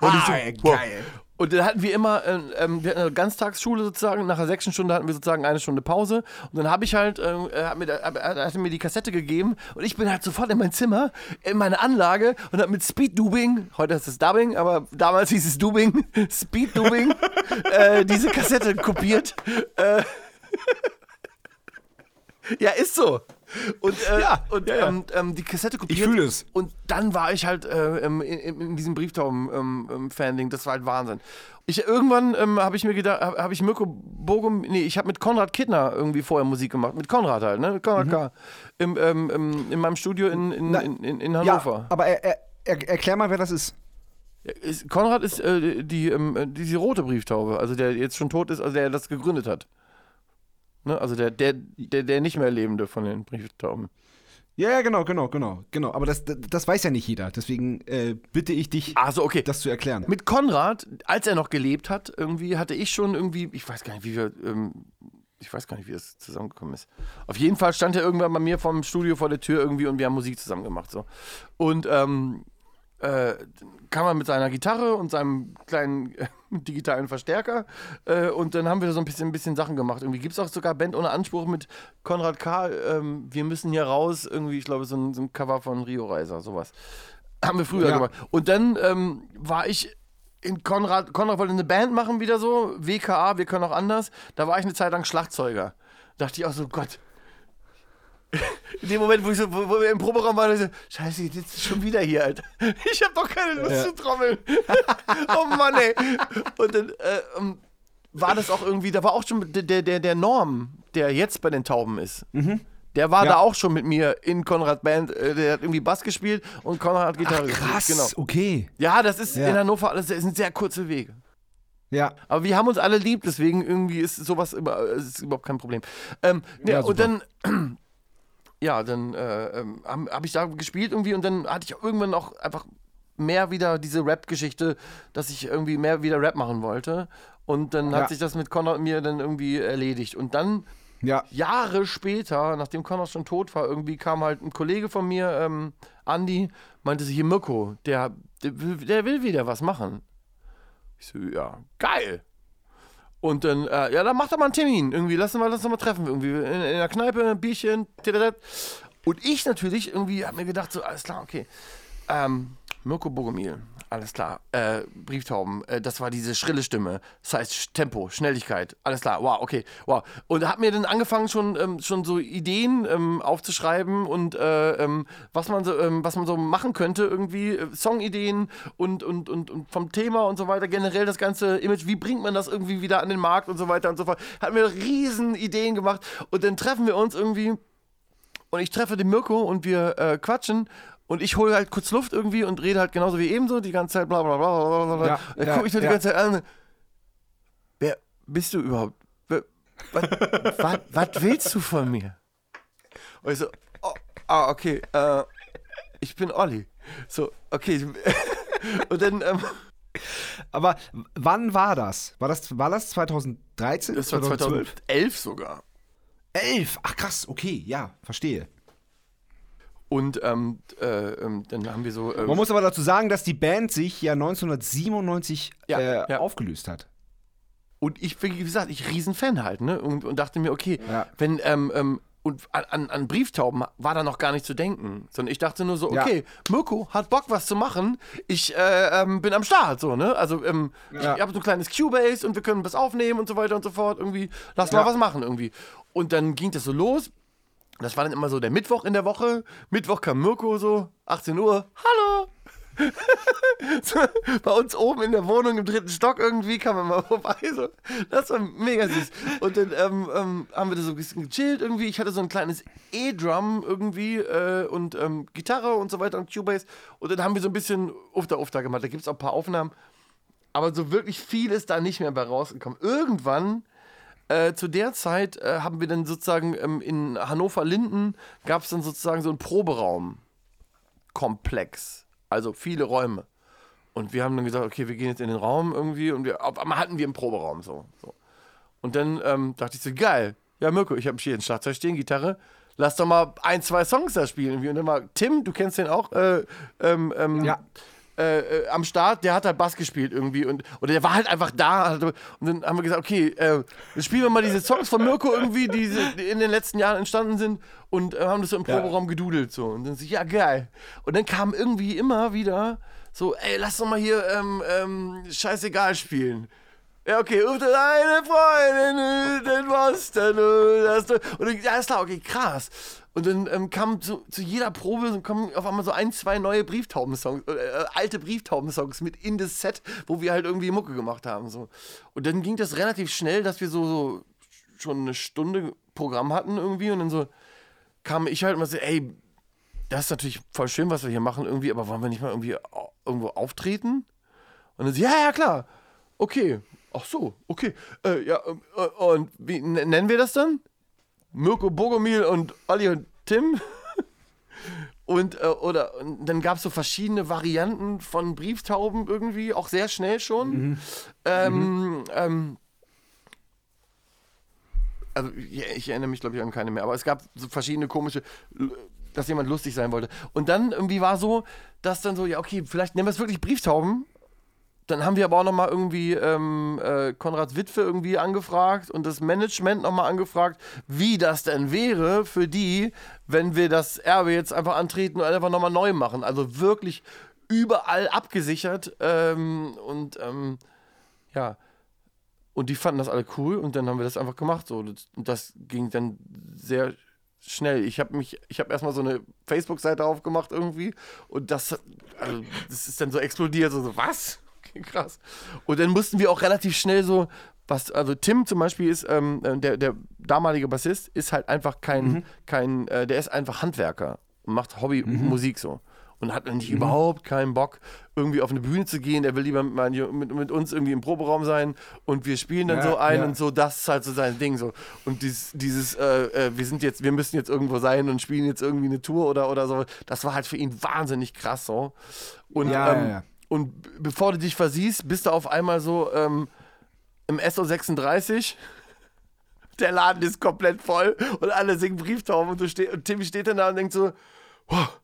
und ich so, wow. Geil. Und dann hatten wir immer, äh, ähm, wir hatten eine Ganztagsschule sozusagen, nach der sechsten Stunde hatten wir sozusagen eine Stunde Pause. Und dann habe ich halt, äh, hat mir, äh, hat mir die Kassette gegeben und ich bin halt sofort in mein Zimmer, in meine Anlage und habe mit Speed-Dubing, heute ist es Dubbing, aber damals hieß es Dubing, (laughs) Speed-Dubing, (laughs) äh, diese Kassette kopiert. Äh, (laughs) ja, ist so. Und, äh, ja, und ja, ja. Ähm, ähm, die Kassette kopiert. Ich fühle es. Und dann war ich halt äh, in, in, diesem Brieftauben-Fan-Ding. Ähm, das war halt Wahnsinn. Ich, irgendwann ähm, habe ich mir gedacht, habe hab ich Mirko Bogum, nee, ich habe mit Konrad Kittner irgendwie vorher Musik gemacht. Mit Konrad halt, ne? Mit Konrad mhm. K. Im, ähm, in meinem Studio in, in, Na, in, in, Hannover. Ja, aber er, er, er, erklär mal, wer das ist. Ist, Konrad ist äh, die, ähm, diese rote Brieftaube, also der jetzt schon tot ist, also der das gegründet hat. Ne? Also der, der, der, der nicht mehr Lebende von den Brieftauben. Ja, ja, genau, genau, genau, genau. Aber das, das weiß ja nicht jeder. Deswegen äh, bitte ich dich, also, okay. das zu erklären. Mit Konrad, als er noch gelebt hat, irgendwie hatte ich schon irgendwie, ich weiß gar nicht, wie wir, ähm, ich weiß gar nicht, wie das zusammengekommen ist. Auf jeden Fall stand er irgendwann bei mir vom Studio vor der Tür irgendwie und wir haben Musik zusammen gemacht. So. Und ähm, äh, kam er mit seiner Gitarre und seinem kleinen äh, (laughs) digitalen Verstärker äh, und dann haben wir so ein bisschen, ein bisschen Sachen gemacht. Irgendwie gibt es auch sogar Band ohne Anspruch mit Konrad K. Ähm, wir müssen hier raus, irgendwie, ich glaube, so ein, so ein Cover von Rio Reiser, sowas. (clears throat) Haben wir früher ja. gemacht. Und dann ähm, war ich in Konrad, Konrad wollte eine Band machen, wieder so, WKA, wir können auch anders. Da war ich eine Zeit lang Schlagzeuger. Da dachte ich auch so, Gott, in dem Moment, wo, ich so, wo, wo wir im Proberaum waren, ich so, scheiße, jetzt sitzt schon wieder hier, Alter. Ich hab doch keine Lust ja. zu trommeln. (laughs) oh Mann, ey. Und dann äh, um, war das auch irgendwie, da war auch schon der, der, der Norm, der jetzt bei den Tauben ist. Mhm. Der war ja. da auch schon mit mir in Konrad Band. Äh, der hat irgendwie Bass gespielt und Konrad hat Gitarre Ach, krass, gespielt. Genau. okay. Ja, das ist ja. in Hannover alles, das sind sehr kurze Wege. Ja. Aber wir haben uns alle lieb, deswegen irgendwie ist sowas immer, ist überhaupt kein Problem. Ähm, ja und dann ja, dann äh, ähm, habe hab ich da gespielt irgendwie und dann hatte ich irgendwann auch einfach mehr wieder diese Rap-Geschichte, dass ich irgendwie mehr wieder Rap machen wollte. Und dann ja. hat sich das mit Connor und mir dann irgendwie erledigt. Und dann, ja. Jahre später, nachdem Connor schon tot war, irgendwie kam halt ein Kollege von mir, ähm, Andi, meinte sich, hier Mirko, der, der, der will wieder was machen. Ich so, ja, geil. Und dann, äh, ja, dann mach doch mal einen Termin. Irgendwie, lass uns mal, lass uns mal treffen. Irgendwie in, in der Kneipe, ein Bierchen. Und ich natürlich irgendwie hab mir gedacht, so, alles klar, okay. Ähm, Mirko Bogomil, alles klar. Äh, Brieftauben, äh, das war diese schrille Stimme. Das heißt Tempo, Schnelligkeit, alles klar. Wow, okay, wow. Und hab mir dann angefangen, schon, ähm, schon so Ideen ähm, aufzuschreiben und äh, ähm, was, man so, ähm, was man so machen könnte, irgendwie äh, Songideen und, und, und, und vom Thema und so weiter. Generell das ganze Image, wie bringt man das irgendwie wieder an den Markt und so weiter und so fort. Hat mir riesen Ideen gemacht und dann treffen wir uns irgendwie und ich treffe den Mirko und wir äh, quatschen und ich hole halt kurz Luft irgendwie und rede halt genauso wie ebenso die ganze Zeit bla bla bla bla bla. Ja, dann ja, gucke ich nur ja. die ganze Zeit an. Wer bist du überhaupt? (laughs) Was willst du von mir? Und ich so, oh, ah, okay, äh, ich bin Olli. So, okay. (laughs) und dann, ähm, aber wann war das? War das, war das 2013? Das war 2011 sogar. 11? Ach krass, okay, ja, verstehe. Und ähm, äh, ähm, dann haben wir so. Ähm, Man muss aber dazu sagen, dass die Band sich ja 1997 ja, äh, ja. aufgelöst hat. Und ich, wie gesagt, ich Riesenfan halt, ne? Und, und dachte mir, okay, ja. wenn, ähm, ähm, und an, an, Brieftauben war da noch gar nicht zu denken, sondern ich dachte nur so, okay, ja. Mirko hat Bock, was zu machen. Ich äh, ähm, bin am Start, so, ne? Also, ähm, ja. ich habe so ein kleines Cubase und wir können was aufnehmen und so weiter und so fort. Irgendwie, lass ja. mal was machen, irgendwie. Und dann ging das so los. Das war dann immer so der Mittwoch in der Woche. Mittwoch kam Mirko so, 18 Uhr, hallo. (laughs) bei uns oben in der Wohnung im dritten Stock irgendwie kam er mal (laughs) vorbei. So. Das war mega süß. Und dann ähm, ähm, haben wir da so ein bisschen gechillt irgendwie. Ich hatte so ein kleines E-Drum irgendwie äh, und ähm, Gitarre und so weiter und Cubase. Und dann haben wir so ein bisschen Ufta gemacht. Da gibt es auch ein paar Aufnahmen. Aber so wirklich viel ist da nicht mehr bei rausgekommen. Irgendwann äh, zu der Zeit äh, haben wir dann sozusagen ähm, in Hannover-Linden gab es dann sozusagen so einen Proberaum-Komplex. Also viele Räume. Und wir haben dann gesagt, okay, wir gehen jetzt in den Raum irgendwie und wir, auf einmal hatten wir einen Proberaum so. so. Und dann ähm, dachte ich so, geil, ja Mirko, ich habe hier ein Schlagzeug stehen, Gitarre, lass doch mal ein, zwei Songs da spielen. Und dann war Tim, du kennst den auch, äh, ähm, ähm, ja. Äh, äh, am Start, der hat halt Bass gespielt irgendwie und oder der war halt einfach da und dann haben wir gesagt, okay, äh, spielen wir mal diese Songs von Mirko irgendwie, die, in den letzten Jahren entstanden sind und äh, haben das so im Proberaum gedudelt so. Und dann sich ja geil. Und dann kam irgendwie immer wieder so, ey, lass doch mal hier ähm, ähm, scheißegal spielen. Ja, okay, ruf deine Freundin in Boston. Und dann, ja, ist klar, okay, krass. Und dann ähm, kam zu, zu, jeder Probe kommen auf einmal so ein, zwei neue Brieftauben-Songs, äh, alte Brieftauben-Songs mit in das Set, wo wir halt irgendwie Mucke gemacht haben. So. Und dann ging das relativ schnell, dass wir so, so schon eine Stunde Programm hatten irgendwie und dann so kam ich halt und so, ey, das ist natürlich voll schön, was wir hier machen irgendwie, aber wollen wir nicht mal irgendwie irgendwo auftreten? Und dann so, ja, ja, klar. Okay. Ach so, okay. Äh, ja, äh, und wie nennen wir das dann? Mirko Bogomil und Olli und Tim? (laughs) und, äh, oder, und dann gab es so verschiedene Varianten von Brieftauben irgendwie, auch sehr schnell schon. Mhm. Ähm, mhm. Ähm, also ich, ich, erinnere mich, glaube ich, an keine mehr, aber es gab so verschiedene komische dass jemand lustig sein wollte. Und dann irgendwie war so, dass dann so, ja, okay, vielleicht nennen wir es wirklich Brieftauben. Dann haben wir aber auch nochmal irgendwie ähm, äh, Konrads Witwe irgendwie angefragt und das Management nochmal angefragt, wie das denn wäre für die, wenn wir das Erbe jetzt einfach antreten und einfach nochmal neu machen. Also wirklich überall abgesichert. Ähm, und ähm, ja. Und die fanden das alle cool und dann haben wir das einfach gemacht. So. Und das ging dann sehr schnell. Ich habe mich, ich habe erstmal so eine Facebook-Seite aufgemacht irgendwie und das, also, das ist dann so explodiert. So, so was? Okay, (laughs) krass. Und dann mussten wir auch relativ schnell so, was, also Tim zum Beispiel ist, ähm, äh, der, der damalige Bassist, ist halt einfach kein, mhm. kein, äh, der ist einfach Handwerker und macht Hobbymusik mhm. so und hat eigentlich mhm. überhaupt keinen Bock, irgendwie auf eine Bühne zu gehen. Er will lieber mit, mit, mit uns irgendwie im Proberaum sein und wir spielen dann ja, so ein ja. und so. Das ist halt so sein Ding so. Und dieses, dieses äh, äh, wir sind jetzt, wir müssen jetzt irgendwo sein und spielen jetzt irgendwie eine Tour oder, oder so. Das war halt für ihn wahnsinnig krass so. Und, ja, ähm, und bevor du dich versiehst, bist du auf einmal so ähm, im SO36 (laughs) der Laden ist komplett voll und alle singen Brieftauben und, du steh, und Timmy steht dann da und denkt so, wow,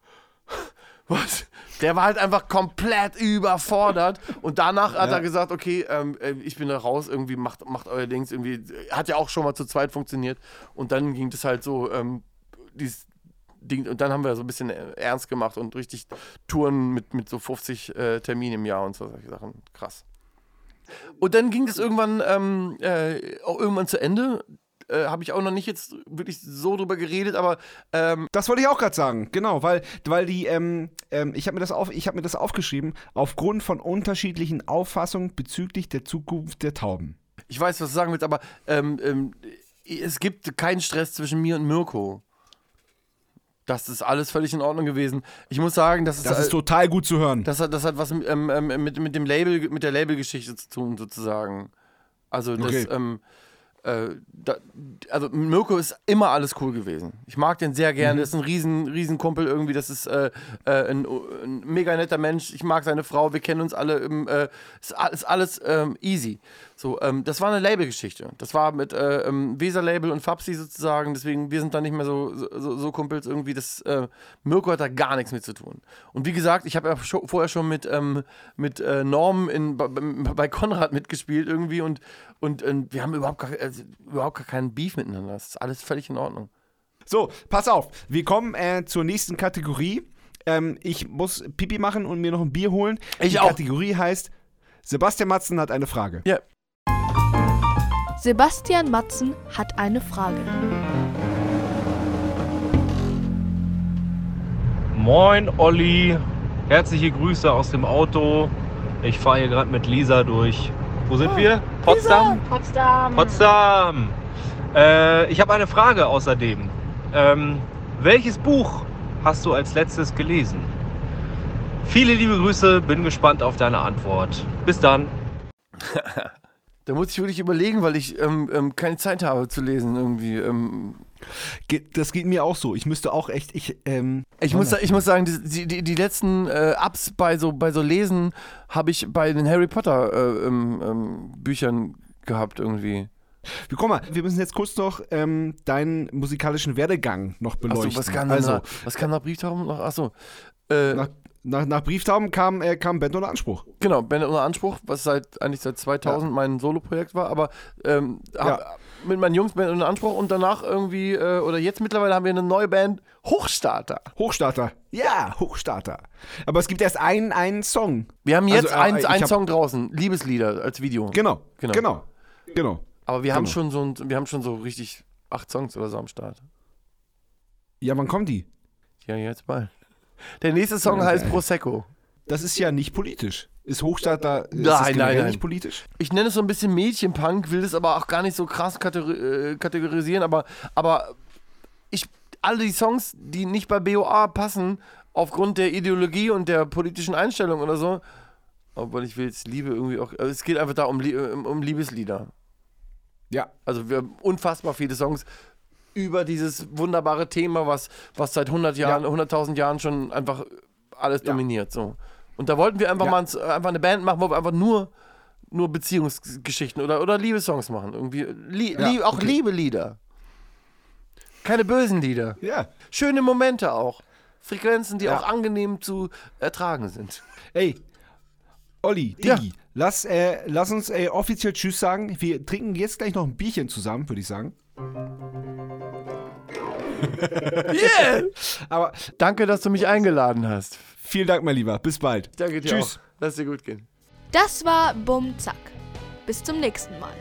(laughs) was? Der war halt einfach komplett überfordert. Und danach hat ja. er gesagt, okay, ähm, äh, ich bin da raus, irgendwie macht, macht euer Dings irgendwie. Hat ja auch schon mal zu zweit funktioniert. Und dann ging das halt so, ähm, dieses Ding, und dann haben wir so ein bisschen ernst gemacht und richtig Touren mit, mit so 50 äh, Terminen im Jahr und so solche Sachen. Krass. Und dann ging das irgendwann ähm, äh, auch irgendwann zu Ende äh, habe ich auch noch nicht jetzt wirklich so drüber geredet, aber ähm das wollte ich auch gerade sagen, genau, weil, weil die, ähm, ähm, ich habe mir das auf, ich habe mir das aufgeschrieben aufgrund von unterschiedlichen Auffassungen bezüglich der Zukunft der Tauben. Ich weiß, was du sagen willst, aber ähm, ähm, es gibt keinen Stress zwischen mir und Mirko. Das ist alles völlig in Ordnung gewesen. Ich muss sagen, das ist. Das ist total gut zu hören. Das hat, das hat was ähm, ähm, mit, mit dem Label, mit der Labelgeschichte zu tun, sozusagen. Also das, okay. ähm, äh, da, also Mirko ist immer alles cool gewesen. Ich mag den sehr gerne. Mhm. Das ist ein riesen, riesen Kumpel irgendwie. Das ist äh, äh, ein, ein, mega netter Mensch. Ich mag seine Frau. Wir kennen uns alle. Im, äh, ist, ist alles ähm, easy. So, ähm, das war eine Labelgeschichte. Das war mit äh, ähm, Weser-Label und Fabsi sozusagen. Deswegen, wir sind da nicht mehr so, so, so Kumpels irgendwie. Das, äh, Mirko hat da gar nichts mit zu tun. Und wie gesagt, ich habe ja schon, vorher schon mit, ähm, mit äh, Norm in, bei, bei, Konrad mitgespielt irgendwie und, und, und wir haben überhaupt gar, also, überhaupt gar keinen Beef miteinander. Das ist alles völlig in Ordnung. So, pass auf. Wir kommen äh, zur nächsten Kategorie. Ähm, ich muss Pipi machen und mir noch ein Bier holen. Ich Die auch. Kategorie heißt Sebastian Matzen hat eine Frage. Ja. Sebastian Matzen hat eine Frage. Moin Olli, herzliche Grüße aus dem Auto. Ich fahre hier gerade mit Lisa durch. Wo sind oh, wir? Potsdam? Lisa. Potsdam. Potsdam. Äh, ich habe eine Frage außerdem. Ähm, welches Buch hast du als letztes gelesen? Viele liebe Grüße, bin gespannt auf deine Antwort. Bis dann. (laughs) Da muss ich wirklich überlegen, weil ich ähm, ähm, keine Zeit habe zu lesen irgendwie. Ähm. das geht mir auch so. Ich müsste auch echt. Ich, ähm, ich, muss, ich muss sagen, die, die, die letzten äh, Ups bei so, bei so Lesen habe ich bei den Harry Potter äh, ähm, ähm, Büchern gehabt irgendwie. Guck mal, wir müssen jetzt kurz noch ähm, deinen musikalischen Werdegang noch beleuchten. Achso, was kam also, nach, was kam nach Brieftauben noch? Achso. Äh, nach, nach, nach Brieftauben kam, äh, kam Band ohne Anspruch. Genau, Band ohne Anspruch, was seit eigentlich seit 2000 ja. mein Soloprojekt war, aber ähm, ja. mit meinen Jungs Band ohne Anspruch und danach irgendwie, äh, oder jetzt mittlerweile haben wir eine neue Band, Hochstarter. Hochstarter, ja, Hochstarter. Aber es gibt erst einen, einen Song. Wir haben jetzt also, äh, einen, hab... Song draußen, Liebeslieder als Video. Genau, genau, genau. genau. Aber wir genau. haben schon so ein, wir haben schon so richtig acht Songs oder so am Start. Ja, wann kommen die? Ja, jetzt bald. Der nächste Song okay. heißt Prosecco. Das ist ja nicht politisch. Ist Hochstarter nein, nein, nein. nicht politisch? Ich nenne es so ein bisschen Mädchenpunk, will das aber auch gar nicht so krass äh, kategorisieren, aber, aber ich, alle die Songs, die nicht bei BOA passen, aufgrund der Ideologie und der politischen Einstellung oder so, obwohl ich will jetzt Liebe irgendwie auch, also es geht einfach da um, um Liebeslieder. Ja. Also wir haben unfassbar viele Songs über dieses wunderbare Thema, was, was seit 100 Jahren, ja. 100.000 Jahren schon einfach alles ja. dominiert. So. Und da wollten wir einfach ja. mal einfach eine Band machen, wo wir einfach nur, nur Beziehungsgeschichten oder, oder Liebessongs machen. Irgendwie Lie ja, auch okay. Liebelieder. Keine bösen Lieder. Ja. Schöne Momente auch. Frequenzen, die auch angenehm zu ertragen sind. Ey, Olli, Digi, lass, äh, lass uns äh, offiziell Tschüss sagen. Wir trinken jetzt gleich noch ein Bierchen zusammen, würde ich sagen. (laughs) yeah! Aber danke, dass du mich eingeladen hast. Vielen Dank, mein Lieber. Bis bald. Danke dir Tschüss. Auch. Lass dir gut gehen. Das war Bum Zack. Bis zum nächsten Mal.